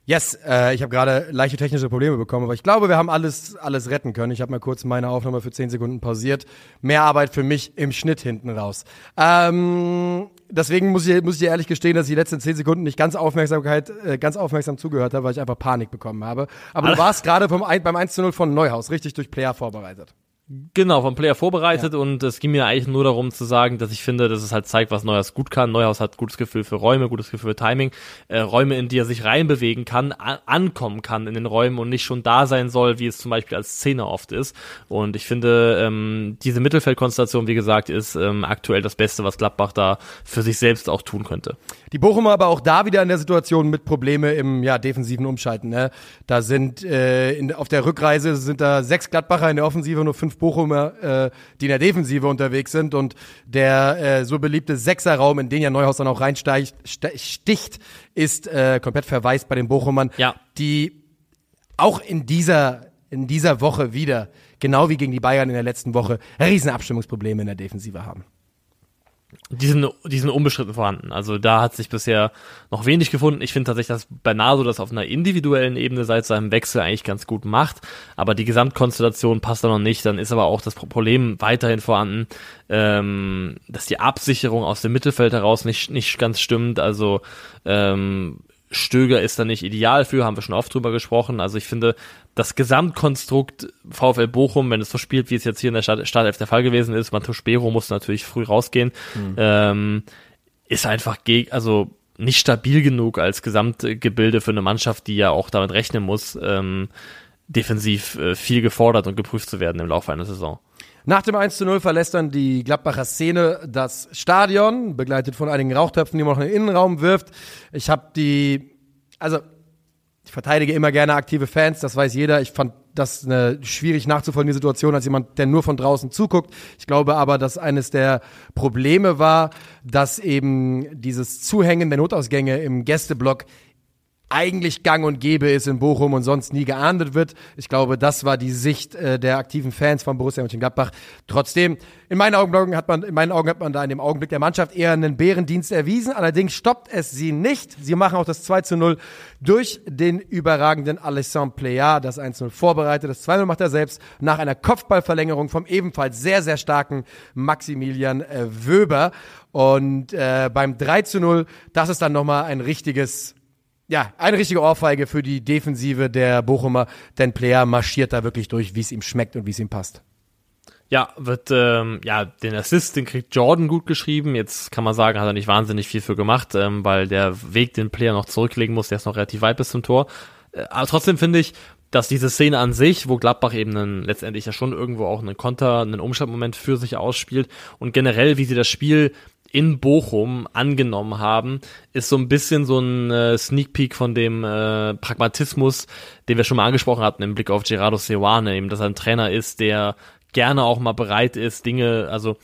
Yes, äh, ich habe gerade leichte technische Probleme bekommen, aber ich glaube, wir haben alles, alles retten können. Ich habe mal kurz meine Aufnahme für 10 Sekunden pausiert. Mehr Arbeit für mich im Schnitt hinten raus. Ähm, deswegen muss ich, muss ich dir ehrlich gestehen, dass ich die letzten 10 Sekunden nicht ganz Aufmerksamkeit, äh, ganz aufmerksam zugehört habe, weil ich einfach Panik bekommen habe. Aber du warst gerade beim 1 zu 0 von Neuhaus richtig durch Player vorbereitet. Genau, vom Player vorbereitet ja. und es ging mir eigentlich nur darum zu sagen, dass ich finde, dass es halt zeigt, was Neuhaus gut kann. Neuhaus hat gutes Gefühl für Räume, gutes Gefühl für Timing, äh, Räume, in die er sich reinbewegen kann, ankommen kann in den Räumen und nicht schon da sein soll, wie es zum Beispiel als Szene oft ist. Und ich finde, ähm, diese Mittelfeldkonstellation, wie gesagt, ist ähm, aktuell das Beste, was Gladbach da für sich selbst auch tun könnte. Die Bochumer aber auch da wieder in der Situation mit Probleme im ja, defensiven Umschalten. Ne? Da sind äh, in, auf der Rückreise sind da sechs Gladbacher in der Offensive, nur fünf Bochumer, äh, die in der Defensive unterwegs sind und der äh, so beliebte Sechserraum, in den ja Neuhaus dann auch reinsticht, sticht, ist äh, komplett verwaist bei den Bochumern, ja. die auch in dieser in dieser Woche wieder, genau wie gegen die Bayern in der letzten Woche, riesen Abstimmungsprobleme in der Defensive haben. Die sind, die sind unbestritten vorhanden. Also da hat sich bisher noch wenig gefunden. Ich finde tatsächlich, dass Bernardo das auf einer individuellen Ebene seit seinem Wechsel eigentlich ganz gut macht. Aber die Gesamtkonstellation passt da noch nicht. Dann ist aber auch das Problem weiterhin vorhanden, ähm, dass die Absicherung aus dem Mittelfeld heraus nicht, nicht ganz stimmt. Also ähm, Stöger ist da nicht ideal für, haben wir schon oft drüber gesprochen. Also ich finde, das Gesamtkonstrukt VfL Bochum, wenn es so spielt, wie es jetzt hier in der Start Startelf der Fall gewesen ist, Matthias Bero muss natürlich früh rausgehen, mhm. ähm, ist einfach gegen, also nicht stabil genug als Gesamtgebilde für eine Mannschaft, die ja auch damit rechnen muss, ähm, defensiv äh, viel gefordert und geprüft zu werden im Laufe einer Saison. Nach dem 1 zu 0 verlässt dann die Gladbacher Szene das Stadion, begleitet von einigen Rauchtöpfen, die man noch in den Innenraum wirft. Ich habe die, also ich verteidige immer gerne aktive Fans, das weiß jeder. Ich fand das eine schwierig nachzuvollziehende Situation als jemand, der nur von draußen zuguckt. Ich glaube aber, dass eines der Probleme war, dass eben dieses Zuhängen der Notausgänge im Gästeblock eigentlich gang und gäbe ist in Bochum und sonst nie geahndet wird. Ich glaube, das war die Sicht äh, der aktiven Fans von Borussia Mönchengladbach. Trotzdem, in meinen Augen hat man, in meinen Augen hat man da in dem Augenblick der Mannschaft eher einen Bärendienst erwiesen. Allerdings stoppt es sie nicht. Sie machen auch das 2 zu 0 durch den überragenden Alessandro Plea, das 1 0 vorbereitet. Das 2 0 macht er selbst nach einer Kopfballverlängerung vom ebenfalls sehr, sehr starken Maximilian äh, Wöber. Und äh, beim 3 zu 0, das ist dann nochmal ein richtiges ja, eine richtige Ohrfeige für die Defensive der Bochumer, denn Player marschiert da wirklich durch, wie es ihm schmeckt und wie es ihm passt. Ja, wird, ähm, ja, den Assist, den kriegt Jordan gut geschrieben. Jetzt kann man sagen, hat er nicht wahnsinnig viel für gemacht, ähm, weil der Weg, den Player noch zurücklegen muss, der ist noch relativ weit bis zum Tor. Äh, aber trotzdem finde ich, dass diese Szene an sich, wo Gladbach eben einen, letztendlich ja schon irgendwo auch einen Konter, einen Umschaltmoment für sich ausspielt und generell, wie sie das Spiel in Bochum angenommen haben, ist so ein bisschen so ein äh, Sneak Peek von dem äh, Pragmatismus, den wir schon mal angesprochen hatten im Blick auf Gerardo Seoane, eben, dass er ein Trainer ist, der gerne auch mal bereit ist, Dinge, also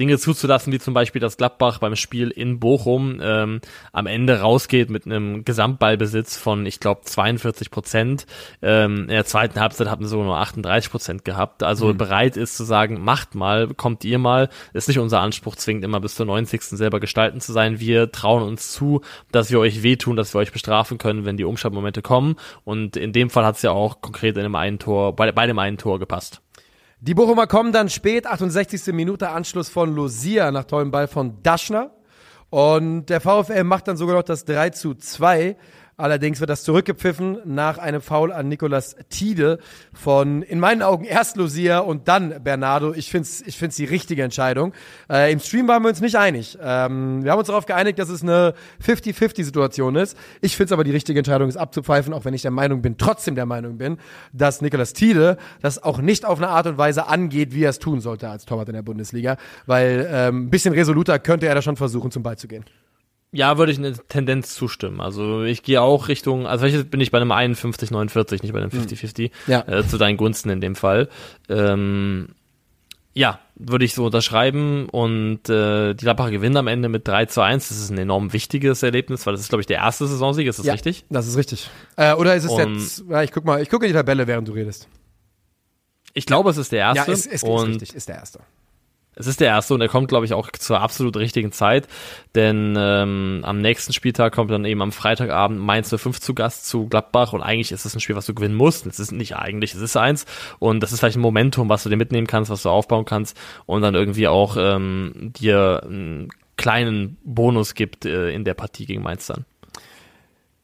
Dinge zuzulassen, wie zum Beispiel, dass Gladbach beim Spiel in Bochum ähm, am Ende rausgeht mit einem Gesamtballbesitz von, ich glaube, 42 Prozent. Ähm, in der zweiten Halbzeit hatten sie sogar nur 38 Prozent gehabt. Also mhm. bereit ist zu sagen, macht mal, kommt ihr mal. Ist nicht unser Anspruch, zwingend immer bis zur 90. selber gestalten zu sein. Wir trauen uns zu, dass wir euch wehtun, dass wir euch bestrafen können, wenn die Umschaltmomente kommen. Und in dem Fall hat es ja auch konkret in dem einen Tor, bei, bei dem einen Tor gepasst. Die Bochumer kommen dann spät, 68. Minute Anschluss von Lucia nach tollem Ball von Daschner. Und der VfL macht dann sogar noch das 3 zu 2. Allerdings wird das zurückgepfiffen nach einem Foul an Nicolas Tide von in meinen Augen erst Lucia und dann Bernardo. Ich finde es ich find's die richtige Entscheidung. Äh, Im Stream waren wir uns nicht einig. Ähm, wir haben uns darauf geeinigt, dass es eine 50-50-Situation ist. Ich finde es aber die richtige Entscheidung, es abzupfeifen, auch wenn ich der Meinung bin, trotzdem der Meinung bin, dass Nicolas Tide das auch nicht auf eine Art und Weise angeht, wie er es tun sollte als Torwart in der Bundesliga. Weil ähm, ein bisschen resoluter könnte er da schon versuchen, zum Ball zu gehen. Ja, würde ich eine Tendenz zustimmen. Also ich gehe auch Richtung, also vielleicht bin ich bei einem 51, 49, nicht bei einem 50-50, Ja. äh, zu deinen Gunsten in dem Fall. Ähm, ja, würde ich so unterschreiben und äh, die Gladbacher gewinnen am Ende mit 3 zu 1. Das ist ein enorm wichtiges Erlebnis, weil das ist, glaube ich, der erste Saisonsieg, ist das ja, richtig? Das ist richtig. Äh, oder ist es Und- jetzt, ja, ich guck mal, ich gucke in die Tabelle, während du redest. Ich glaube, es ist der erste. Ja, ist, ist, ist richtig, ist der erste. Es ist der erste und er kommt, glaube ich, auch zur absolut richtigen Zeit, denn ähm, am nächsten Spieltag kommt dann eben am Freitagabend Mainz 05 zu Gast zu Gladbach und eigentlich ist es ein Spiel, was du gewinnen musst. Es ist nicht eigentlich, es ist eins und das ist vielleicht ein Momentum, was du dir mitnehmen kannst, was du aufbauen kannst und dann irgendwie auch ähm, dir einen kleinen Bonus gibt äh, in der Partie gegen Mainz dann.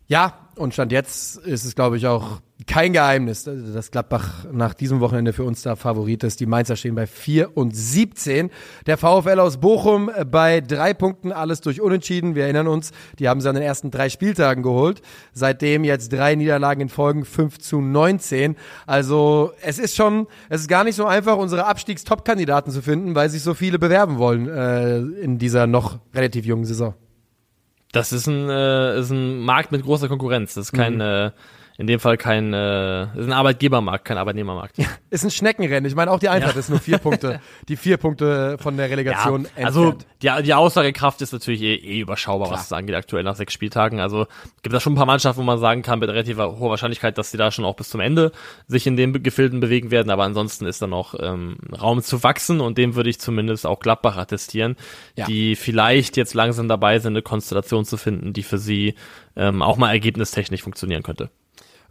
Ja, und Stand jetzt ist es, glaube ich, auch kein Geheimnis, dass Gladbach nach diesem Wochenende für uns da Favorit ist. Die Mainzer stehen bei 4 und 17. Der VfL aus Bochum bei drei Punkten, alles durch Unentschieden. Wir erinnern uns, die haben sie an den ersten drei Spieltagen geholt. Seitdem jetzt drei Niederlagen in Folgen, 5 zu 19. Also es ist schon, es ist gar nicht so einfach, unsere Abstiegstop-Kandidaten zu finden, weil sich so viele bewerben wollen äh, in dieser noch relativ jungen Saison. Das ist ein, äh, ist ein Markt mit großer Konkurrenz. Das ist kein, Mhm. äh, in dem Fall kein, äh, ist ein Arbeitgebermarkt, kein Arbeitnehmermarkt. Ist ein Schneckenrennen. Ich meine, auch die Eintracht Ja. ist nur vier Punkte, die vier Punkte von der Relegation Ja, also die, die Aussagekraft ist natürlich eh, eh überschaubar, Klar. was es angeht, aktuell nach sechs Spieltagen. Also gibt da schon ein paar Mannschaften, wo man sagen kann, mit relativ hoher Wahrscheinlichkeit, dass die da schon auch bis zum Ende sich in den Gefilden bewegen werden. Aber ansonsten ist da noch ähm, Raum zu wachsen und dem würde ich zumindest auch Gladbach attestieren, Ja. die vielleicht jetzt langsam dabei sind, eine Konstellation zu finden, die für sie ähm, auch mal ergebnistechnisch funktionieren könnte.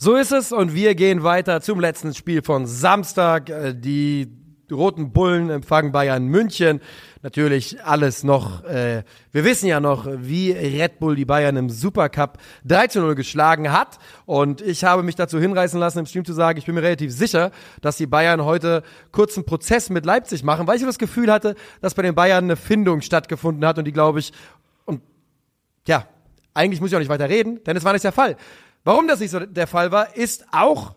So ist es und wir gehen weiter zum letzten Spiel von Samstag. Äh, Die Roten Bullen empfangen Bayern München. Natürlich alles noch, äh, wir wissen ja noch, wie Red Bull die Bayern im Supercup 3 zu 0 geschlagen hat. Und ich habe mich dazu hinreißen lassen, im Stream zu sagen, ich bin mir relativ sicher, dass die Bayern heute kurzen Prozess mit Leipzig machen, weil ich das Gefühl hatte, dass bei den Bayern eine Findung stattgefunden hat und die, glaube ich, und ja, eigentlich muss ich auch nicht weiter reden, denn es war nicht der Fall. Warum das nicht so der Fall war, ist auch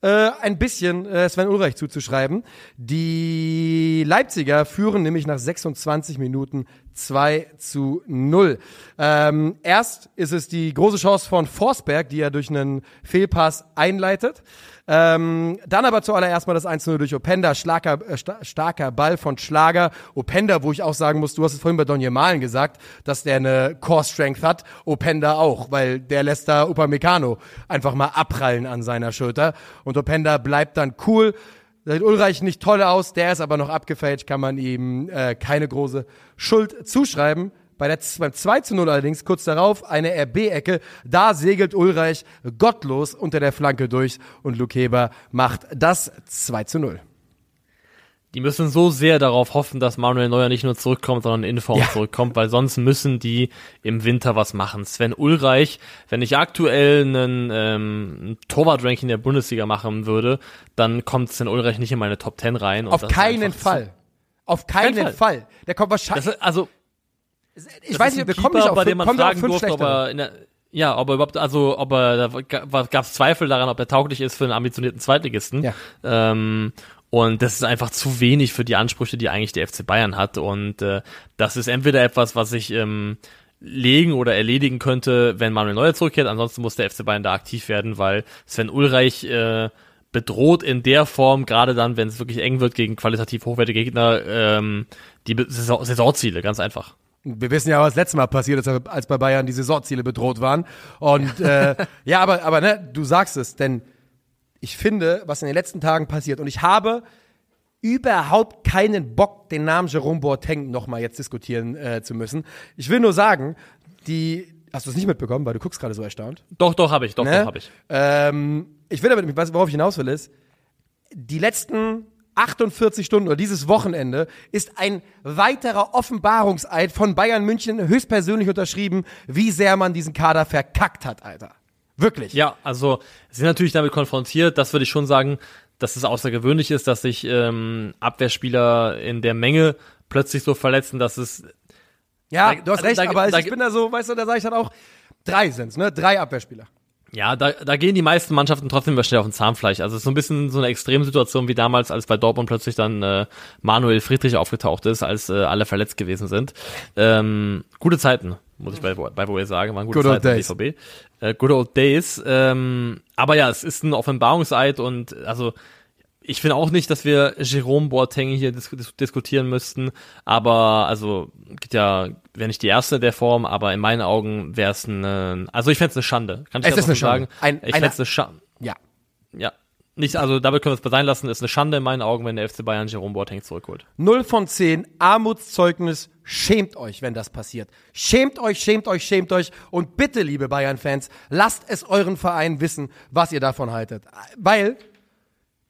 äh, ein bisschen äh, Sven Ulreich zuzuschreiben. Die Leipziger führen nämlich nach 26 Minuten 2 zu 0. Ähm, erst ist es die große Chance von Forsberg, die er durch einen Fehlpass einleitet. Ähm, dann aber zuallererst mal das 1-0 durch Openda, starker, äh, sta starker Ball von Schlager. Openda, wo ich auch sagen muss, du hast es vorhin bei Donje Malen gesagt, dass der eine Core-Strength hat. Openda auch, weil der lässt da Upamecano einfach mal abprallen an seiner Schulter. Und Openda bleibt dann cool. Sieht Ulreich nicht toll aus, der ist aber noch abgefälscht, kann man ihm äh, keine große Schuld zuschreiben. Bei der, beim 2 zu 0 allerdings, kurz darauf, eine RB-Ecke. Da segelt Ulreich gottlos unter der Flanke durch und Luke Heber macht das 2 zu 0. Die müssen so sehr darauf hoffen, dass Manuel Neuer nicht nur zurückkommt, sondern in Form Ja. zurückkommt, weil sonst müssen die im Winter was machen. Sven Ulreich, wenn ich aktuell einen ähm, Torwart-Ranking der Bundesliga machen würde, dann kommt Sven Ulreich nicht in meine Top 10 rein. Auf keinen Fall. Auf keinen Kein Fall. Der kommt wahrscheinlich. Ist, also, ich das weiß nicht, wir kommen nicht auf bei dem man fragen durfte, ob schlechtere. er in der, ja, ob er überhaupt, also, ob er, da gab es Zweifel daran, ob er tauglich ist für einen ambitionierten Zweitligisten. Ja. Ähm, und das ist einfach zu wenig für die Ansprüche, die eigentlich der FC Bayern hat. Und äh, das ist entweder etwas, was ich ähm, legen oder erledigen könnte, wenn Manuel Neuer zurückkehrt. Ansonsten muss der FC Bayern da aktiv werden, weil Sven Ulreich äh, bedroht in der Form, gerade dann, wenn es wirklich eng wird gegen qualitativ hochwertige Gegner, ähm, die Saisonziele, ganz einfach. Wir wissen ja, was letztes Mal passiert ist, als bei Bayern die Saisonziele bedroht waren. Und äh, ja, aber, aber ne, du sagst es, denn ich finde, was in den letzten Tagen passiert, und ich habe überhaupt keinen Bock, den Namen Jerome Boateng nochmal jetzt diskutieren äh, zu müssen. Ich will nur sagen, die, hast du es nicht mitbekommen, weil du guckst gerade so erstaunt. Doch, doch, habe ich, doch, Ne? doch, habe ich. Ähm, ich will damit, was- worauf ich hinaus will, ist, die letzten 48 Stunden oder dieses Wochenende ist ein weiterer Offenbarungseid von Bayern München höchstpersönlich unterschrieben, wie sehr man diesen Kader verkackt hat, Alter. Wirklich. Ja, also sind natürlich damit konfrontiert, das würde ich schon sagen, dass es außergewöhnlich ist, dass sich ähm, Abwehrspieler in der Menge plötzlich so verletzen, dass es Ja, Da- du hast recht, da- aber da- ich bin da so, weißt du, da sage ich dann auch, drei sind's, ne? Drei Abwehrspieler. Ja, da, da gehen die meisten Mannschaften trotzdem immer schnell auf den Zahnfleisch. Also es ist so ein bisschen so eine Extremsituation wie damals, als bei Dortmund plötzlich dann äh, Manuel Friedrich aufgetaucht ist, als äh, alle verletzt gewesen sind. Ähm, gute Zeiten, muss ich bei, bei Boe sagen, waren gute Good old Zeiten days. BVB. Äh, good old days. Ähm, aber ja, es ist ein Offenbarungseid und also ich finde auch nicht, dass wir Jerome Boateng hier dis dis diskutieren müssten, aber also gibt ja, wäre nicht die erste der Form, aber in meinen Augen wäre es eine, also ich fände es eine Schande. Kann ich Es das ist eine sagen? Ein- ich fände es eine Schande. Ja. Ja. Nicht, also dabei können wir es sein lassen, ist eine Schande in meinen Augen, wenn der FC Bayern Jerome Boateng zurückholt. Null von zehn, Armutszeugnis. Schämt euch, wenn das passiert. Schämt euch, schämt euch, schämt euch. Und bitte, liebe Bayern-Fans, lasst es euren Verein wissen, was ihr davon haltet. Weil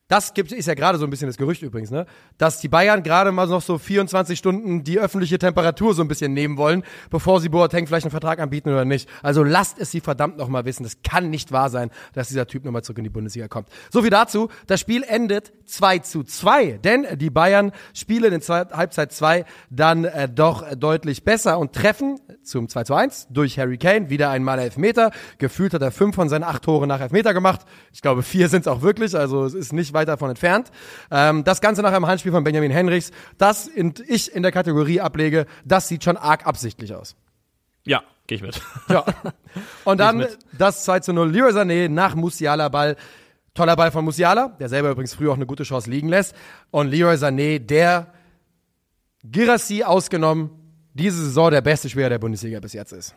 das gibt, ist ja gerade so ein bisschen das Gerücht übrigens, ne? Dass die Bayern gerade mal noch so 24 Stunden die öffentliche Temperatur so ein bisschen nehmen wollen, bevor sie Boateng vielleicht einen Vertrag anbieten oder nicht. Also lasst es sie verdammt noch mal wissen. Das kann nicht wahr sein, dass dieser Typ nochmal zurück in die Bundesliga kommt. So viel dazu. Das Spiel endet 2 zu 2, denn die Bayern spielen in Zwei- Halbzeit 2 dann äh, doch deutlich besser und treffen zum 2 zu 1 durch Harry Kane. Wieder einmal Elfmeter. Gefühlt hat er fünf von seinen acht Toren nach Elfmeter gemacht. Ich glaube, vier sind es auch wirklich. Also es ist nicht weit davon entfernt. Ähm, das Ganze nach einem Handspiel von Benjamin Henrichs, das in, ich in der Kategorie ablege, das sieht schon arg absichtlich aus. Ja, gehe ich mit. Ja. Und dann mit. das 2 zu 0 Leroy Sané nach Musiala Ball. Toller Ball von Musiala, der selber übrigens früher auch eine gute Chance liegen lässt. Und Leroy Sané, der Girassi ausgenommen, diese Saison der beste Spieler der Bundesliga bis jetzt ist.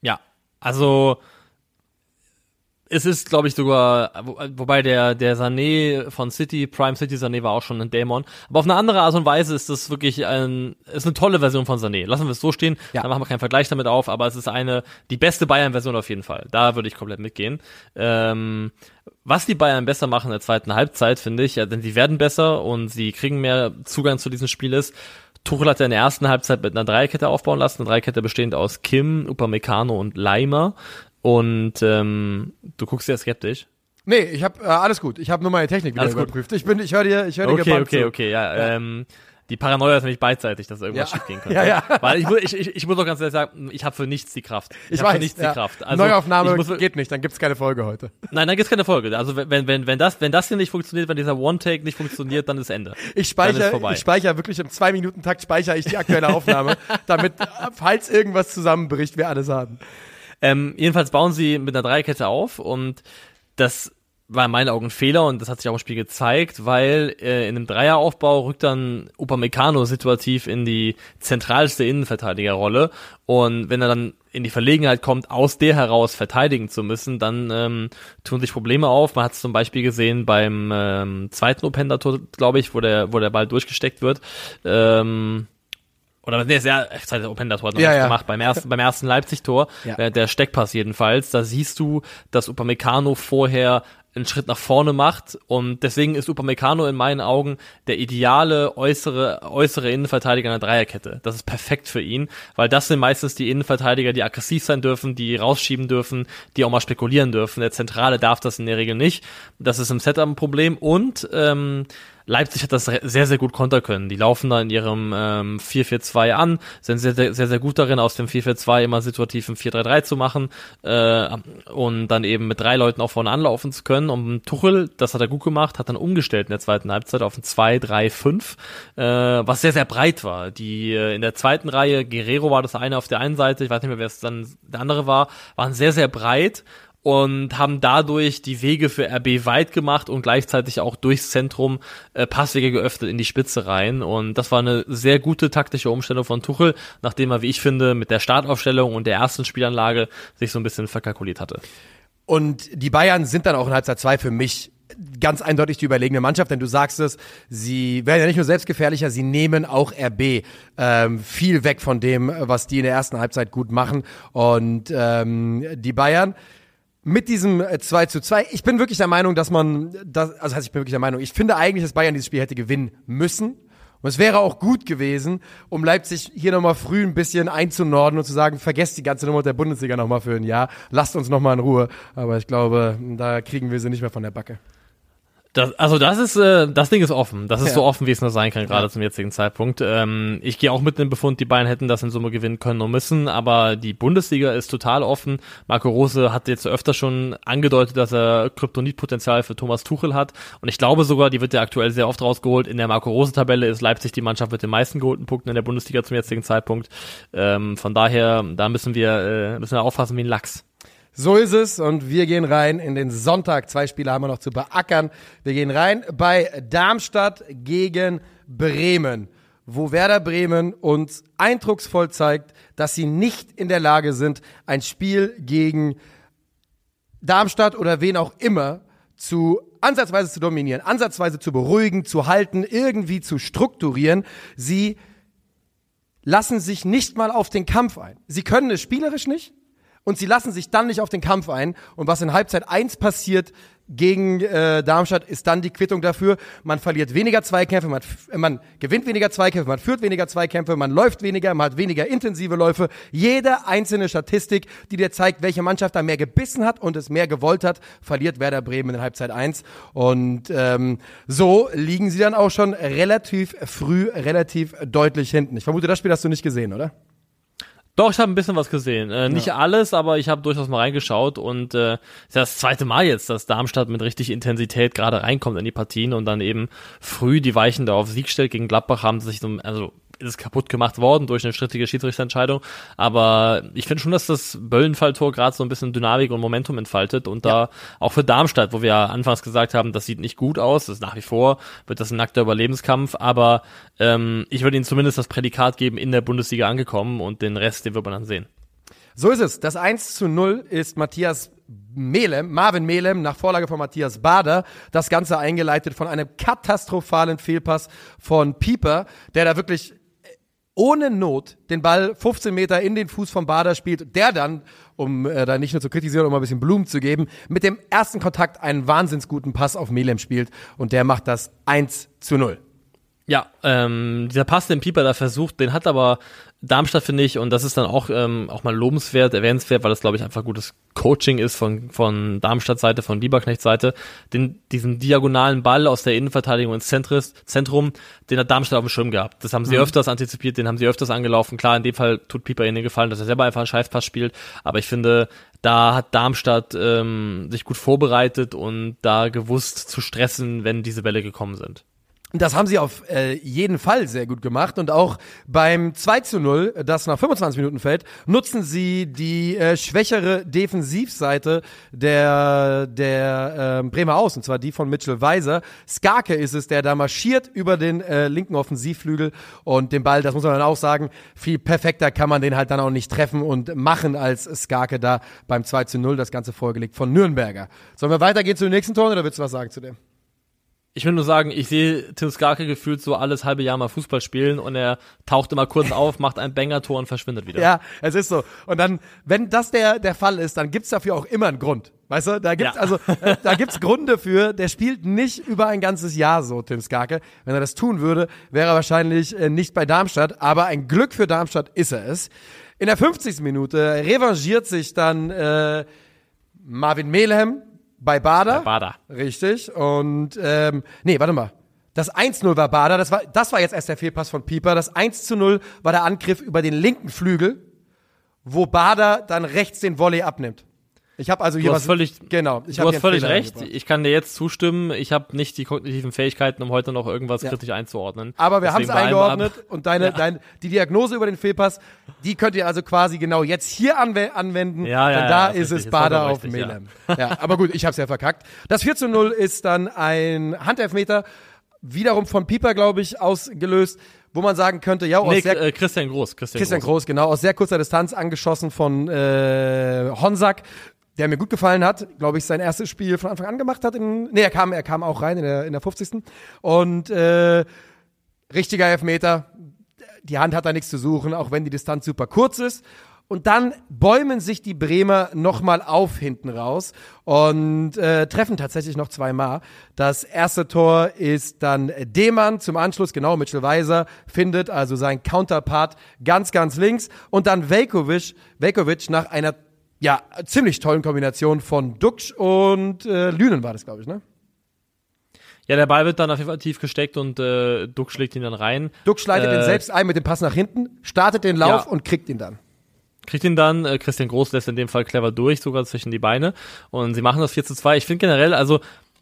Ja, also es ist, glaube ich, sogar, wo- wobei der, der Sané von City, Prime City Sané war auch schon ein Dämon. Aber auf eine andere Art und Weise ist das wirklich ein, ist eine tolle Version von Sané. Lassen wir es so stehen, Ja. dann machen wir keinen Vergleich damit auf, aber es ist eine, die beste Bayern-Version auf jeden Fall. Da würde ich komplett mitgehen. Ähm, was die Bayern besser machen in der zweiten Halbzeit, finde ich, ja, denn sie werden besser und sie kriegen mehr Zugang zu diesem Spiel ist. Tuchel hat ja in der ersten Halbzeit mit einer Dreierkette aufbauen lassen, eine Dreierkette bestehend aus Kim, Upamecano und Leimer. Und ähm, du guckst sehr skeptisch. Nee, ich habe äh, alles gut. Ich habe nur meine Technik wieder Alles gut. überprüft. Ich bin, ich höre dir, ich höre dir Okay, okay, zu. okay, ja. Ähm, die Paranoia ist nämlich beidseitig, dass irgendwas Ja. schief gehen könnte. Ja, ja. Weil ich, mu- ich, ich, ich muss auch ganz ehrlich sagen, ich habe für nichts die Kraft. Ich hab weiß. für nichts ja. die Kraft. Also, Neuaufnahme ich muss, geht nicht, dann gibt's keine Folge heute. Nein, dann gibt's keine Folge. Also wenn, wenn, wenn, das, wenn das hier nicht funktioniert, wenn dieser One-Take nicht funktioniert, dann ist Ende. Ich speichere, vorbei. ich speichere wirklich im zwei Minuten Takt speichere ich die aktuelle Aufnahme, damit falls irgendwas zusammenbricht, wir alles haben. Ähm, jedenfalls bauen sie mit einer Dreierkette auf und das war in meinen Augen ein Fehler und das hat sich auch im Spiel gezeigt, weil äh, in einem Dreieraufbau rückt dann Upamecano situativ in die zentralste Innenverteidigerrolle und wenn er dann in die Verlegenheit kommt, aus der heraus verteidigen zu müssen, dann ähm, tun sich Probleme auf. Man hat es zum Beispiel gesehen beim ähm, zweiten Openda-Tor, glaube ich, wo der, wo der Ball durchgesteckt wird. Ähm, oder nee, sehr, ich zeige Openda-Tor hat noch Ja, nicht ja. gemacht, beim ersten, beim ersten Leipzig-Tor, Ja. äh, der Steckpass jedenfalls, da siehst du, dass Upamecano vorher einen Schritt nach vorne macht und deswegen ist Upamecano in meinen Augen der ideale äußere, äußere Innenverteidiger einer Dreierkette. Das ist perfekt für ihn, weil das sind meistens die Innenverteidiger, die aggressiv sein dürfen, die rausschieben dürfen, die auch mal spekulieren dürfen. Der Zentrale darf das in der Regel nicht. Das ist im Setup ein Problem und ähm, Leipzig hat das sehr, sehr gut kontern können. Die laufen da in ihrem ähm, 4-4-2 an, sind sehr, sehr, sehr, sehr gut darin, aus dem 4-4-2 immer situativ ein 4-3-3 zu machen äh, und dann eben mit drei Leuten auch vorne anlaufen zu können. Und Tuchel, das hat er gut gemacht, hat dann umgestellt in der zweiten Halbzeit auf ein 2-3-5, äh, was sehr, sehr breit war. Die äh, in der zweiten Reihe, Guerrero war das eine auf der einen Seite, ich weiß nicht mehr, wer es dann der andere war, waren sehr, sehr breit und haben dadurch die Wege für RB weit gemacht und gleichzeitig auch durchs Zentrum äh, Passwege geöffnet in die Spitze rein. Und das war eine sehr gute taktische Umstellung von Tuchel, nachdem er, wie ich finde, mit der Startaufstellung und der ersten Spielanlage sich so ein bisschen verkalkuliert hatte. Und die Bayern sind dann auch in Halbzeit 2 für mich ganz eindeutig die überlegene Mannschaft, denn du sagst es, sie werden ja nicht nur selbstgefährlicher, sie nehmen auch RB ähm, viel weg von dem, was die in der ersten Halbzeit gut machen. Und ähm, die Bayern mit diesem äh, 2 zu 2, ich bin wirklich der Meinung, dass man, das, also heißt, ich bin wirklich der Meinung, ich finde eigentlich, dass Bayern dieses Spiel hätte gewinnen müssen. Und es wäre auch gut gewesen, um Leipzig hier nochmal früh ein bisschen einzunorden und zu sagen, vergesst die ganze Nummer der Bundesliga nochmal für ein Jahr, lasst uns nochmal in Ruhe. Aber ich glaube, da kriegen wir sie nicht mehr von der Backe. Das, also das ist, äh, das Ding ist offen. Das ist ja. so offen, wie es nur sein kann, gerade ja. zum jetzigen Zeitpunkt. Ähm, ich gehe auch mit dem Befund, die Bayern hätten das in Summe gewinnen können und müssen, aber die Bundesliga ist total offen. Marco Rose hat jetzt öfter schon angedeutet, dass er Kryptonitpotenzial für Thomas Tuchel hat. Und ich glaube sogar, die wird ja aktuell sehr oft rausgeholt. In der Marco Rose-Tabelle ist Leipzig die Mannschaft mit den meisten geholten Punkten in der Bundesliga zum jetzigen Zeitpunkt. Ähm, von daher, da müssen wir, äh, müssen wir aufpassen wie ein Lachs. So ist es und wir gehen rein in den Sonntag. Zwei Spiele haben wir noch zu beackern. Wir gehen rein bei Darmstadt gegen Bremen, wo Werder Bremen uns eindrucksvoll zeigt, dass sie nicht in der Lage sind, ein Spiel gegen Darmstadt oder wen auch immer zu ansatzweise zu dominieren, ansatzweise zu beruhigen, zu halten, irgendwie zu strukturieren. Sie lassen sich nicht mal auf den Kampf ein. Sie können es spielerisch nicht und sie lassen sich dann nicht auf den Kampf ein. Und was in Halbzeit 1 passiert gegen äh, Darmstadt, ist dann die Quittung dafür. Man verliert weniger Zweikämpfe, man, man gewinnt weniger Zweikämpfe, man führt weniger Zweikämpfe, man läuft weniger, man hat weniger intensive Läufe. Jede einzelne Statistik, die dir zeigt, welche Mannschaft da mehr gebissen hat und es mehr gewollt hat, verliert Werder Bremen in Halbzeit 1. Und ähm, so liegen sie dann auch schon relativ früh, relativ deutlich hinten. Ich vermute, das Spiel hast du nicht gesehen, oder? Doch, ich habe ein bisschen was gesehen. Äh, nicht ja. alles, aber ich habe durchaus mal reingeschaut und äh, ist das zweite Mal jetzt, dass Darmstadt mit richtig Intensität gerade reinkommt in die Partien und dann eben früh die Weichen da auf Sieg stellt. Gegen Gladbach haben sich so, also ist es kaputt gemacht worden durch eine strittige Schiedsrichterentscheidung. Aber ich finde schon, dass das Böllenfalltor gerade so ein bisschen Dynamik und Momentum entfaltet und ja. da auch für Darmstadt, wo wir anfangs gesagt haben, das sieht nicht gut aus, das ist nach wie vor, wird das ein nackter Überlebenskampf, aber ähm, ich würde ihnen zumindest das Prädikat geben, in der Bundesliga angekommen und den Rest, den wird man dann sehen. So ist es. Das 1 zu 0 ist Matthias Melem, Marvin Melem, nach Vorlage von Matthias Bader. Das Ganze eingeleitet von einem katastrophalen Fehlpass von Pieper, der da wirklich ohne Not den Ball 15 Meter in den Fuß vom Bader spielt, der dann, um äh, da nicht nur zu kritisieren, um ein bisschen Blumen zu geben, mit dem ersten Kontakt einen wahnsinns guten Pass auf Melem spielt und der macht das 1 zu 0. Ja, ähm, dieser Pass, den Pieper da versucht, den hat aber Darmstadt, finde ich, und das ist dann auch, ähm, auch mal lobenswert, erwähnenswert, weil das, glaube ich, einfach gutes Coaching ist von, von Darmstadt Seite, von Lieberknecht Seite, den, diesen diagonalen Ball aus der Innenverteidigung ins Zentris, Zentrum, den hat Darmstadt auf dem Schirm gehabt. Das haben sie mhm. öfters antizipiert, den haben sie öfters angelaufen. Klar, in dem Fall tut Pieper ihnen gefallen, dass er selber einfach einen Scheißpass spielt, aber ich finde, da hat Darmstadt ähm, sich gut vorbereitet und da gewusst zu stressen, wenn diese Bälle gekommen sind. Das haben sie auf äh, jeden Fall sehr gut gemacht und auch beim 2 zu 0, das nach 25 Minuten fällt, nutzen sie die äh, schwächere Defensivseite der, der äh, Bremer aus, und zwar die von Mitchell Weiser. Skarke ist es, der da marschiert über den äh, linken Offensivflügel und den Ball, das muss man dann auch sagen, viel perfekter kann man den halt dann auch nicht treffen und machen als Skarke da beim 2 zu 0, das Ganze vorgelegt von Nürnberger. Sollen wir weitergehen zu den nächsten Toren oder willst du was sagen zu dem? Ich will nur sagen, ich sehe Tim Skarke gefühlt so alles halbe Jahr mal Fußball spielen und er taucht immer kurz auf, macht ein Banger-Tor und verschwindet wieder. Ja, es ist so. Und dann, wenn das der, der Fall ist, dann gibt's dafür auch immer einen Grund. Weißt du, da gibt's ja. also, da gibt's Gründe für. Der spielt nicht über ein ganzes Jahr so, Tim Skarke. Wenn er das tun würde, wäre er wahrscheinlich äh, nicht bei Darmstadt. Aber ein Glück für Darmstadt ist er es. In der 50. Minute revanchiert sich dann äh, Marvin Melhem, bei Bader. Bei Bader. Richtig. Und ähm, nee, warte mal. Das 1-0 war Bader, das war, das war jetzt erst der Fehlpass von Pieper. Das 1-0 war der Angriff über den linken Flügel, wo Bader dann rechts den Volley abnimmt. Ich habe also hier du was völlig genau. Ich du hast völlig recht. Ich kann dir jetzt zustimmen. Ich habe nicht die kognitiven Fähigkeiten, um heute noch irgendwas ja. kritisch einzuordnen. Aber wir haben es eingeordnet und deine, ja. deine, die Diagnose über den Fehlpass, die könnt ihr also quasi genau jetzt hier anw anwenden. Ja, ja, denn da ist es Bader auf Melem. Ja. aber gut, ich habe es ja verkackt. Das 4 zu 0 ist dann ein Handelfmeter, wiederum von Pieper, glaube ich, ausgelöst wo man sagen könnte, ja, aus nee, sehr, äh, Christian Groß, Christian, Christian Groß. Groß. genau, aus sehr kurzer Distanz angeschossen von äh, Honsack der mir gut gefallen hat, glaube ich, sein erstes Spiel von Anfang an gemacht hat. In, nee, er kam, er kam auch rein in der, in der 50. Und äh, richtiger Elfmeter. Die Hand hat da nichts zu suchen, auch wenn die Distanz super kurz ist. Und dann bäumen sich die Bremer nochmal auf hinten raus und äh, treffen tatsächlich noch zweimal. Das erste Tor ist dann Demann zum Anschluss, genau, Mitchell Weiser findet also sein Counterpart ganz, ganz links. Und dann Velkovic, Velkovic nach einer ja, ziemlich tollen Kombination von Duxch und äh, Lünen war das, glaube ich, ne? Ja, der Ball wird dann auf jeden Fall tief gesteckt und äh, Duck schlägt ihn dann rein. Duck schleitet äh, ihn selbst ein mit dem Pass nach hinten, startet den Lauf ja. und kriegt ihn dann kriegt ihn dann, äh, Christian Groß lässt in dem Fall clever durch, sogar zwischen die Beine. Und sie machen das 4 zu 2. Ich finde generell, also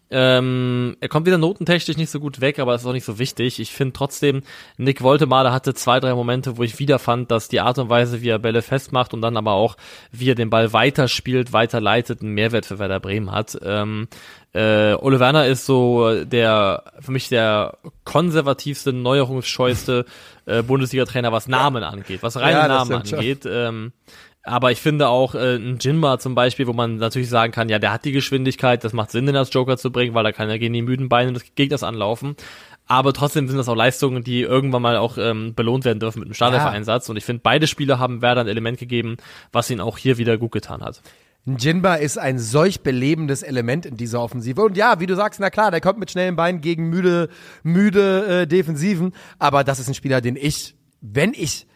ähm, er kommt wieder notentechnisch nicht so gut weg, aber das ist auch nicht so wichtig. Ich finde trotzdem, Nick Woltemade hatte zwei, drei Momente, wo ich wieder fand, dass die Art und Weise, wie er Bälle festmacht und dann aber auch, wie er den Ball weiterspielt, weiterleitet, einen Mehrwert für Werder Bremen hat. Ähm, äh, Ole Werner ist so der, für mich der konservativste, neuerungsscheueste äh, Bundesliga-Trainer, was Namen angeht, was reine ja, Namen angeht. Ähm, aber ich finde auch äh, ein Jinma zum Beispiel, wo man natürlich sagen kann, ja, der hat die Geschwindigkeit, das macht Sinn, den als Joker zu bringen, weil da kann er gegen die müden Beine des Gegners anlaufen. Aber trotzdem sind das auch Leistungen, die irgendwann mal auch ähm, belohnt werden dürfen mit einem Startelfer-Einsatz. Ja. Und ich finde, beide Spiele haben Werder ein Element gegeben, was ihn auch hier wieder gut getan hat. Jinba ist ein solch belebendes Element in dieser Offensive. Und ja, wie du sagst, na klar, der kommt mit schnellen Beinen gegen müde, müde äh, Defensiven. Aber das ist ein Spieler, den ich, wenn ich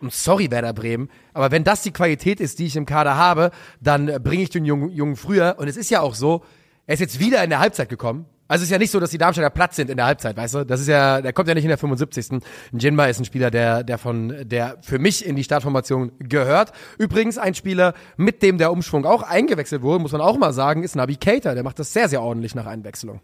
und sorry, Werder Bremen, aber wenn das die Qualität ist, die ich im Kader habe, dann bringe ich den Jungen, Jungen früher. Und es ist ja auch so, er ist jetzt wieder in der Halbzeit gekommen. Also es ist ja nicht so, dass die Darmstädter Platz sind in der Halbzeit, weißt du? Das ist ja, der kommt ja nicht in der 75. Jinba ist ein Spieler, der, der von, der für mich in die Startformation gehört. Übrigens ein Spieler, mit dem der Umschwung auch eingewechselt wurde, muss man auch mal sagen, ist Nabi Keita. Der macht das sehr, sehr ordentlich nach Einwechslung.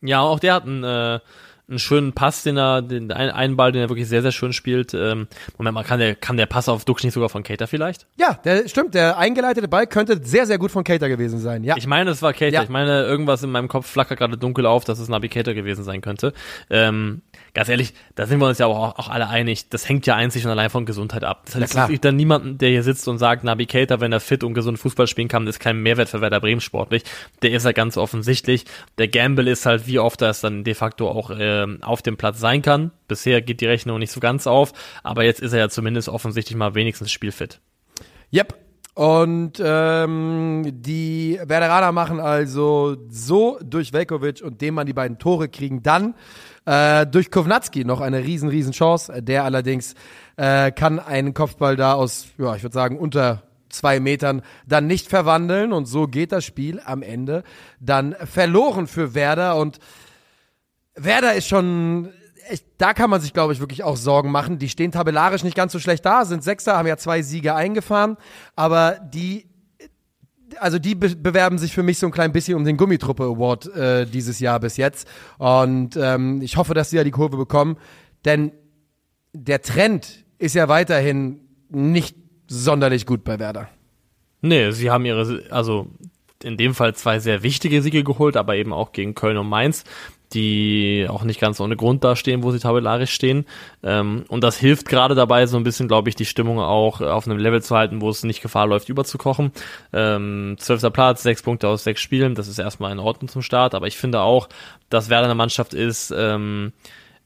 Ja, auch der hat einen, äh, einen schönen Pass, den er, den einen Ball, den er wirklich sehr, sehr schön spielt. Ähm, Moment mal, kann der, kann der Pass auf Dux nicht sogar von Cater vielleicht? Ja, der stimmt. Der eingeleitete Ball könnte sehr, sehr gut von Cater gewesen sein. Ja. Ich meine, es war Cater. Ja. Ich meine, irgendwas in meinem Kopf flackert gerade dunkel auf, dass es Nabi Cater gewesen sein könnte. Ähm, ganz ehrlich, da sind wir uns ja auch, auch alle einig. Das hängt ja einzig und allein von Gesundheit ab. Das heißt, es gibt dann niemanden, der hier sitzt und sagt, Nabi Cater, wenn er fit und gesund Fußball spielen kann, ist kein Mehrwert für Werder Bremen sportlich. Der ist ja ganz offensichtlich. Der Gamble ist halt, wie oft er es dann de facto auch äh, auf dem Platz sein kann. Bisher geht die Rechnung nicht so ganz auf, aber jetzt ist er ja zumindest offensichtlich mal wenigstens spielfit. Yep. Und ähm, die Werderaner machen also so durch Velkovic und dem man die beiden Tore kriegen dann äh, durch Kovnatski noch eine riesen, riesen Chance. Der allerdings äh, kann einen Kopfball da aus, ja, ich würde sagen, unter zwei Metern dann nicht verwandeln und so geht das Spiel am Ende dann verloren für Werder und Werder ist schon, echt, da kann man sich, glaube ich, wirklich auch Sorgen machen. Die stehen tabellarisch nicht ganz so schlecht da, sind Sechster, haben ja zwei Siege eingefahren, aber die also die be bewerben sich für mich so ein klein bisschen um den Gummitruppe Award äh, dieses Jahr bis jetzt. Und ähm, ich hoffe, dass sie ja die Kurve bekommen. Denn der Trend ist ja weiterhin nicht sonderlich gut bei Werder. Nee, sie haben ihre, also in dem Fall zwei sehr wichtige Siege geholt, aber eben auch gegen Köln und Mainz die auch nicht ganz ohne Grund da stehen, wo sie tabellarisch stehen. Ähm, und das hilft gerade dabei, so ein bisschen, glaube ich, die Stimmung auch auf einem Level zu halten, wo es nicht Gefahr läuft, überzukochen. Ähm, zwölfter Platz, sechs Punkte aus sechs Spielen, das ist erstmal in Ordnung zum Start, aber ich finde auch, dass Werder eine Mannschaft ist, ähm,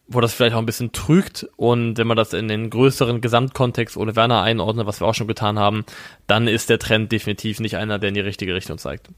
wo das vielleicht auch ein bisschen trügt und wenn man das in den größeren Gesamtkontext ohne Werner einordnet, was wir auch schon getan haben, dann ist der Trend definitiv nicht einer, der in die richtige Richtung zeigt.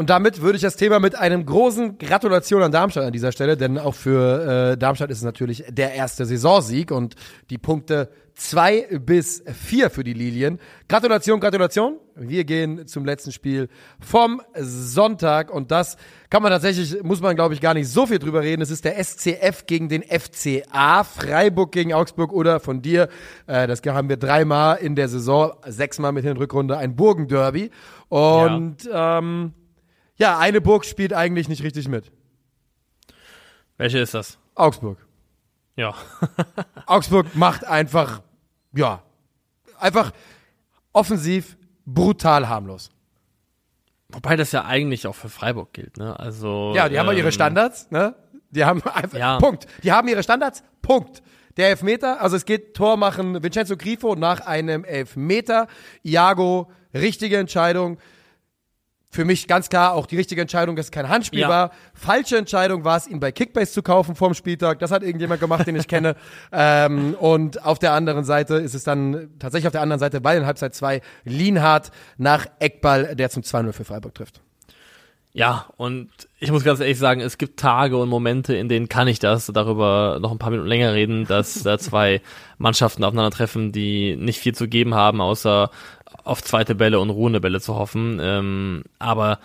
Und damit würde ich das Thema mit einem großen Gratulation an Darmstadt an dieser Stelle, denn auch für äh, Darmstadt ist es natürlich der erste Saisonsieg und die Punkte zwei bis vier für die Lilien. Gratulation, Gratulation. Wir gehen zum letzten Spiel vom Sonntag und das kann man tatsächlich, muss man glaube ich gar nicht so viel drüber reden. Es ist der SCF gegen den FCA, Freiburg gegen Augsburg oder von dir. Äh, das haben wir dreimal in der Saison, sechsmal mit Hinrückrunde ein Burgenderby und ja. ähm, ja, eine Burg spielt eigentlich nicht richtig mit. Welche ist das? Augsburg. Ja. Augsburg macht einfach, ja, einfach offensiv brutal harmlos. Wobei das ja eigentlich auch für Freiburg gilt, ne? Also. Ja, die ähm, haben ihre Standards, ne? Die haben einfach, ja. Punkt. Die haben ihre Standards, Punkt. Der Elfmeter, also es geht Tor machen Vincenzo Grifo nach einem Elfmeter. Iago, richtige Entscheidung für mich ganz klar auch die richtige Entscheidung, dass es kein Handspiel Ja. war. Falsche Entscheidung war es, ihn bei Kickbase zu kaufen vorm Spieltag. Das hat irgendjemand gemacht, den ich kenne. Ähm, und auf der anderen Seite ist es dann tatsächlich auf der anderen Seite, weil in Halbzeit 2 Lienhardt nach Eckball, der zum 2-0 für Freiburg trifft. Ja, und ich muss ganz ehrlich sagen, es gibt Tage und Momente, in denen kann ich das, darüber noch ein paar Minuten länger reden, dass da zwei Mannschaften aufeinandertreffen, die nicht viel zu geben haben, außer auf zweite Bälle und ruhende Bälle zu hoffen. Ähm, aber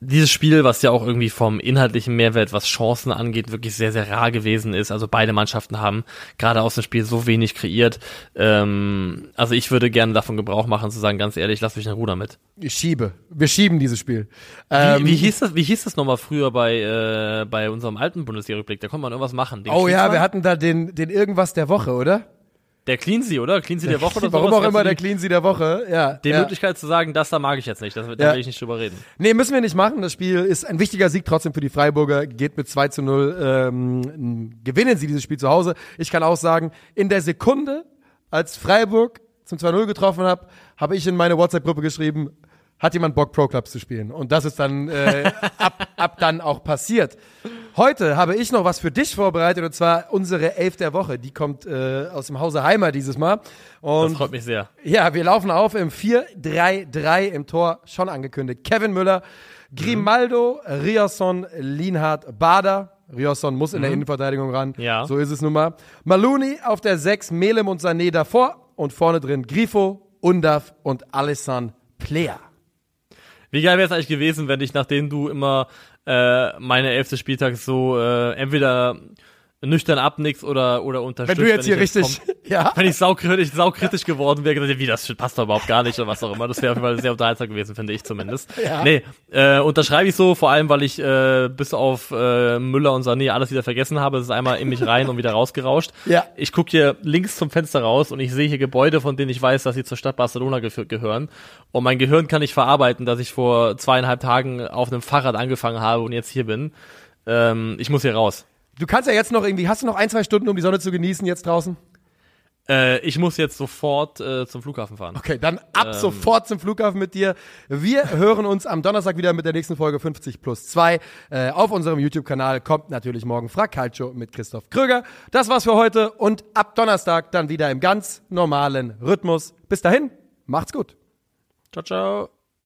dieses Spiel, was ja auch irgendwie vom inhaltlichen Mehrwert, was Chancen angeht, wirklich sehr, sehr rar gewesen ist. Also beide Mannschaften haben gerade aus dem Spiel so wenig kreiert. Ähm, also ich würde gerne davon Gebrauch machen, zu sagen, ganz ehrlich, lass mich in Ruder mit. Ich schiebe. Wir schieben dieses Spiel. Ähm, Wie, wie hieß das, wie hieß das nochmal früher bei, äh, bei unserem alten Bundesliga-Rückblick? Da konnte man irgendwas machen. Den oh ja, Cleansy? wir hatten da den, den irgendwas der Woche, oder? Der Cleansy, oder? Cleansy der Woche oder Warum auch immer der Cleansy der Woche. Ja. die, die ja. Möglichkeit zu sagen, das da mag ich jetzt nicht, das, da Ja. will ich nicht drüber reden. Nee, müssen wir nicht machen. Das Spiel ist ein wichtiger Sieg trotzdem für die Freiburger. Geht mit 2 zu 0. Ähm, gewinnen sie dieses Spiel zu Hause. Ich kann auch sagen, in der Sekunde, als Freiburg zum 2-0 getroffen habe, habe ich in meine WhatsApp-Gruppe geschrieben, hat jemand Bock, Pro Clubs zu spielen? Und das ist dann äh, ab, ab dann auch passiert. Heute habe ich noch was für dich vorbereitet und zwar unsere Elf der Woche. Die kommt äh, aus dem Hause Heimer dieses Mal. Das Und freut mich sehr. ja, wir laufen auf im 4-3-3 im Tor, schon angekündigt. Kevin Müller, Grimaldo, Riasson, Lienhardt, Bader. Riasson muss in der Innenverteidigung ran. Ja. So ist es nun mal. Maluni auf der 6, Melem und Sané davor. Und vorne drin Grifo, Undav und Alessandro Plea. Wie geil wäre es eigentlich gewesen, wenn ich, nachdem du immer äh, meine elfte Spieltag so äh, entweder nüchtern abnickst oder, oder Wenn unterstützt. du jetzt hier ich richtig, ja, wenn ich saukritisch, saukritisch geworden wäre, gesagt, wie, das passt doch überhaupt gar nicht oder was auch immer. Das wäre auf jeden Fall sehr unterhaltsam gewesen, finde ich zumindest. Ja. Nee, äh, unterschreibe ich so, vor allem, weil ich äh, bis auf äh, Müller und Sané alles wieder vergessen habe. Es ist einmal in mich rein und wieder rausgerauscht. Ja. Ich gucke hier links zum Fenster raus und ich sehe hier Gebäude, von denen ich weiß, dass sie zur Stadt Barcelona gef- gehören. Und mein Gehirn kann nicht verarbeiten, dass ich vor zweieinhalb Tagen auf einem Fahrrad angefangen habe und jetzt hier bin. Ähm, ich muss hier raus. Du kannst ja jetzt noch irgendwie, hast du noch ein, zwei Stunden, um die Sonne zu genießen jetzt draußen? Äh, ich muss jetzt sofort äh, zum Flughafen fahren. Okay, dann ab Ähm. sofort zum Flughafen mit dir. Wir hören uns am Donnerstag wieder mit der nächsten Folge 50 plus 2. Äh, auf unserem YouTube-Kanal kommt natürlich morgen Frag Calcio mit Christoph Kröger. Das war's für heute und ab Donnerstag dann wieder im ganz normalen Rhythmus. Bis dahin, macht's gut. Ciao, ciao.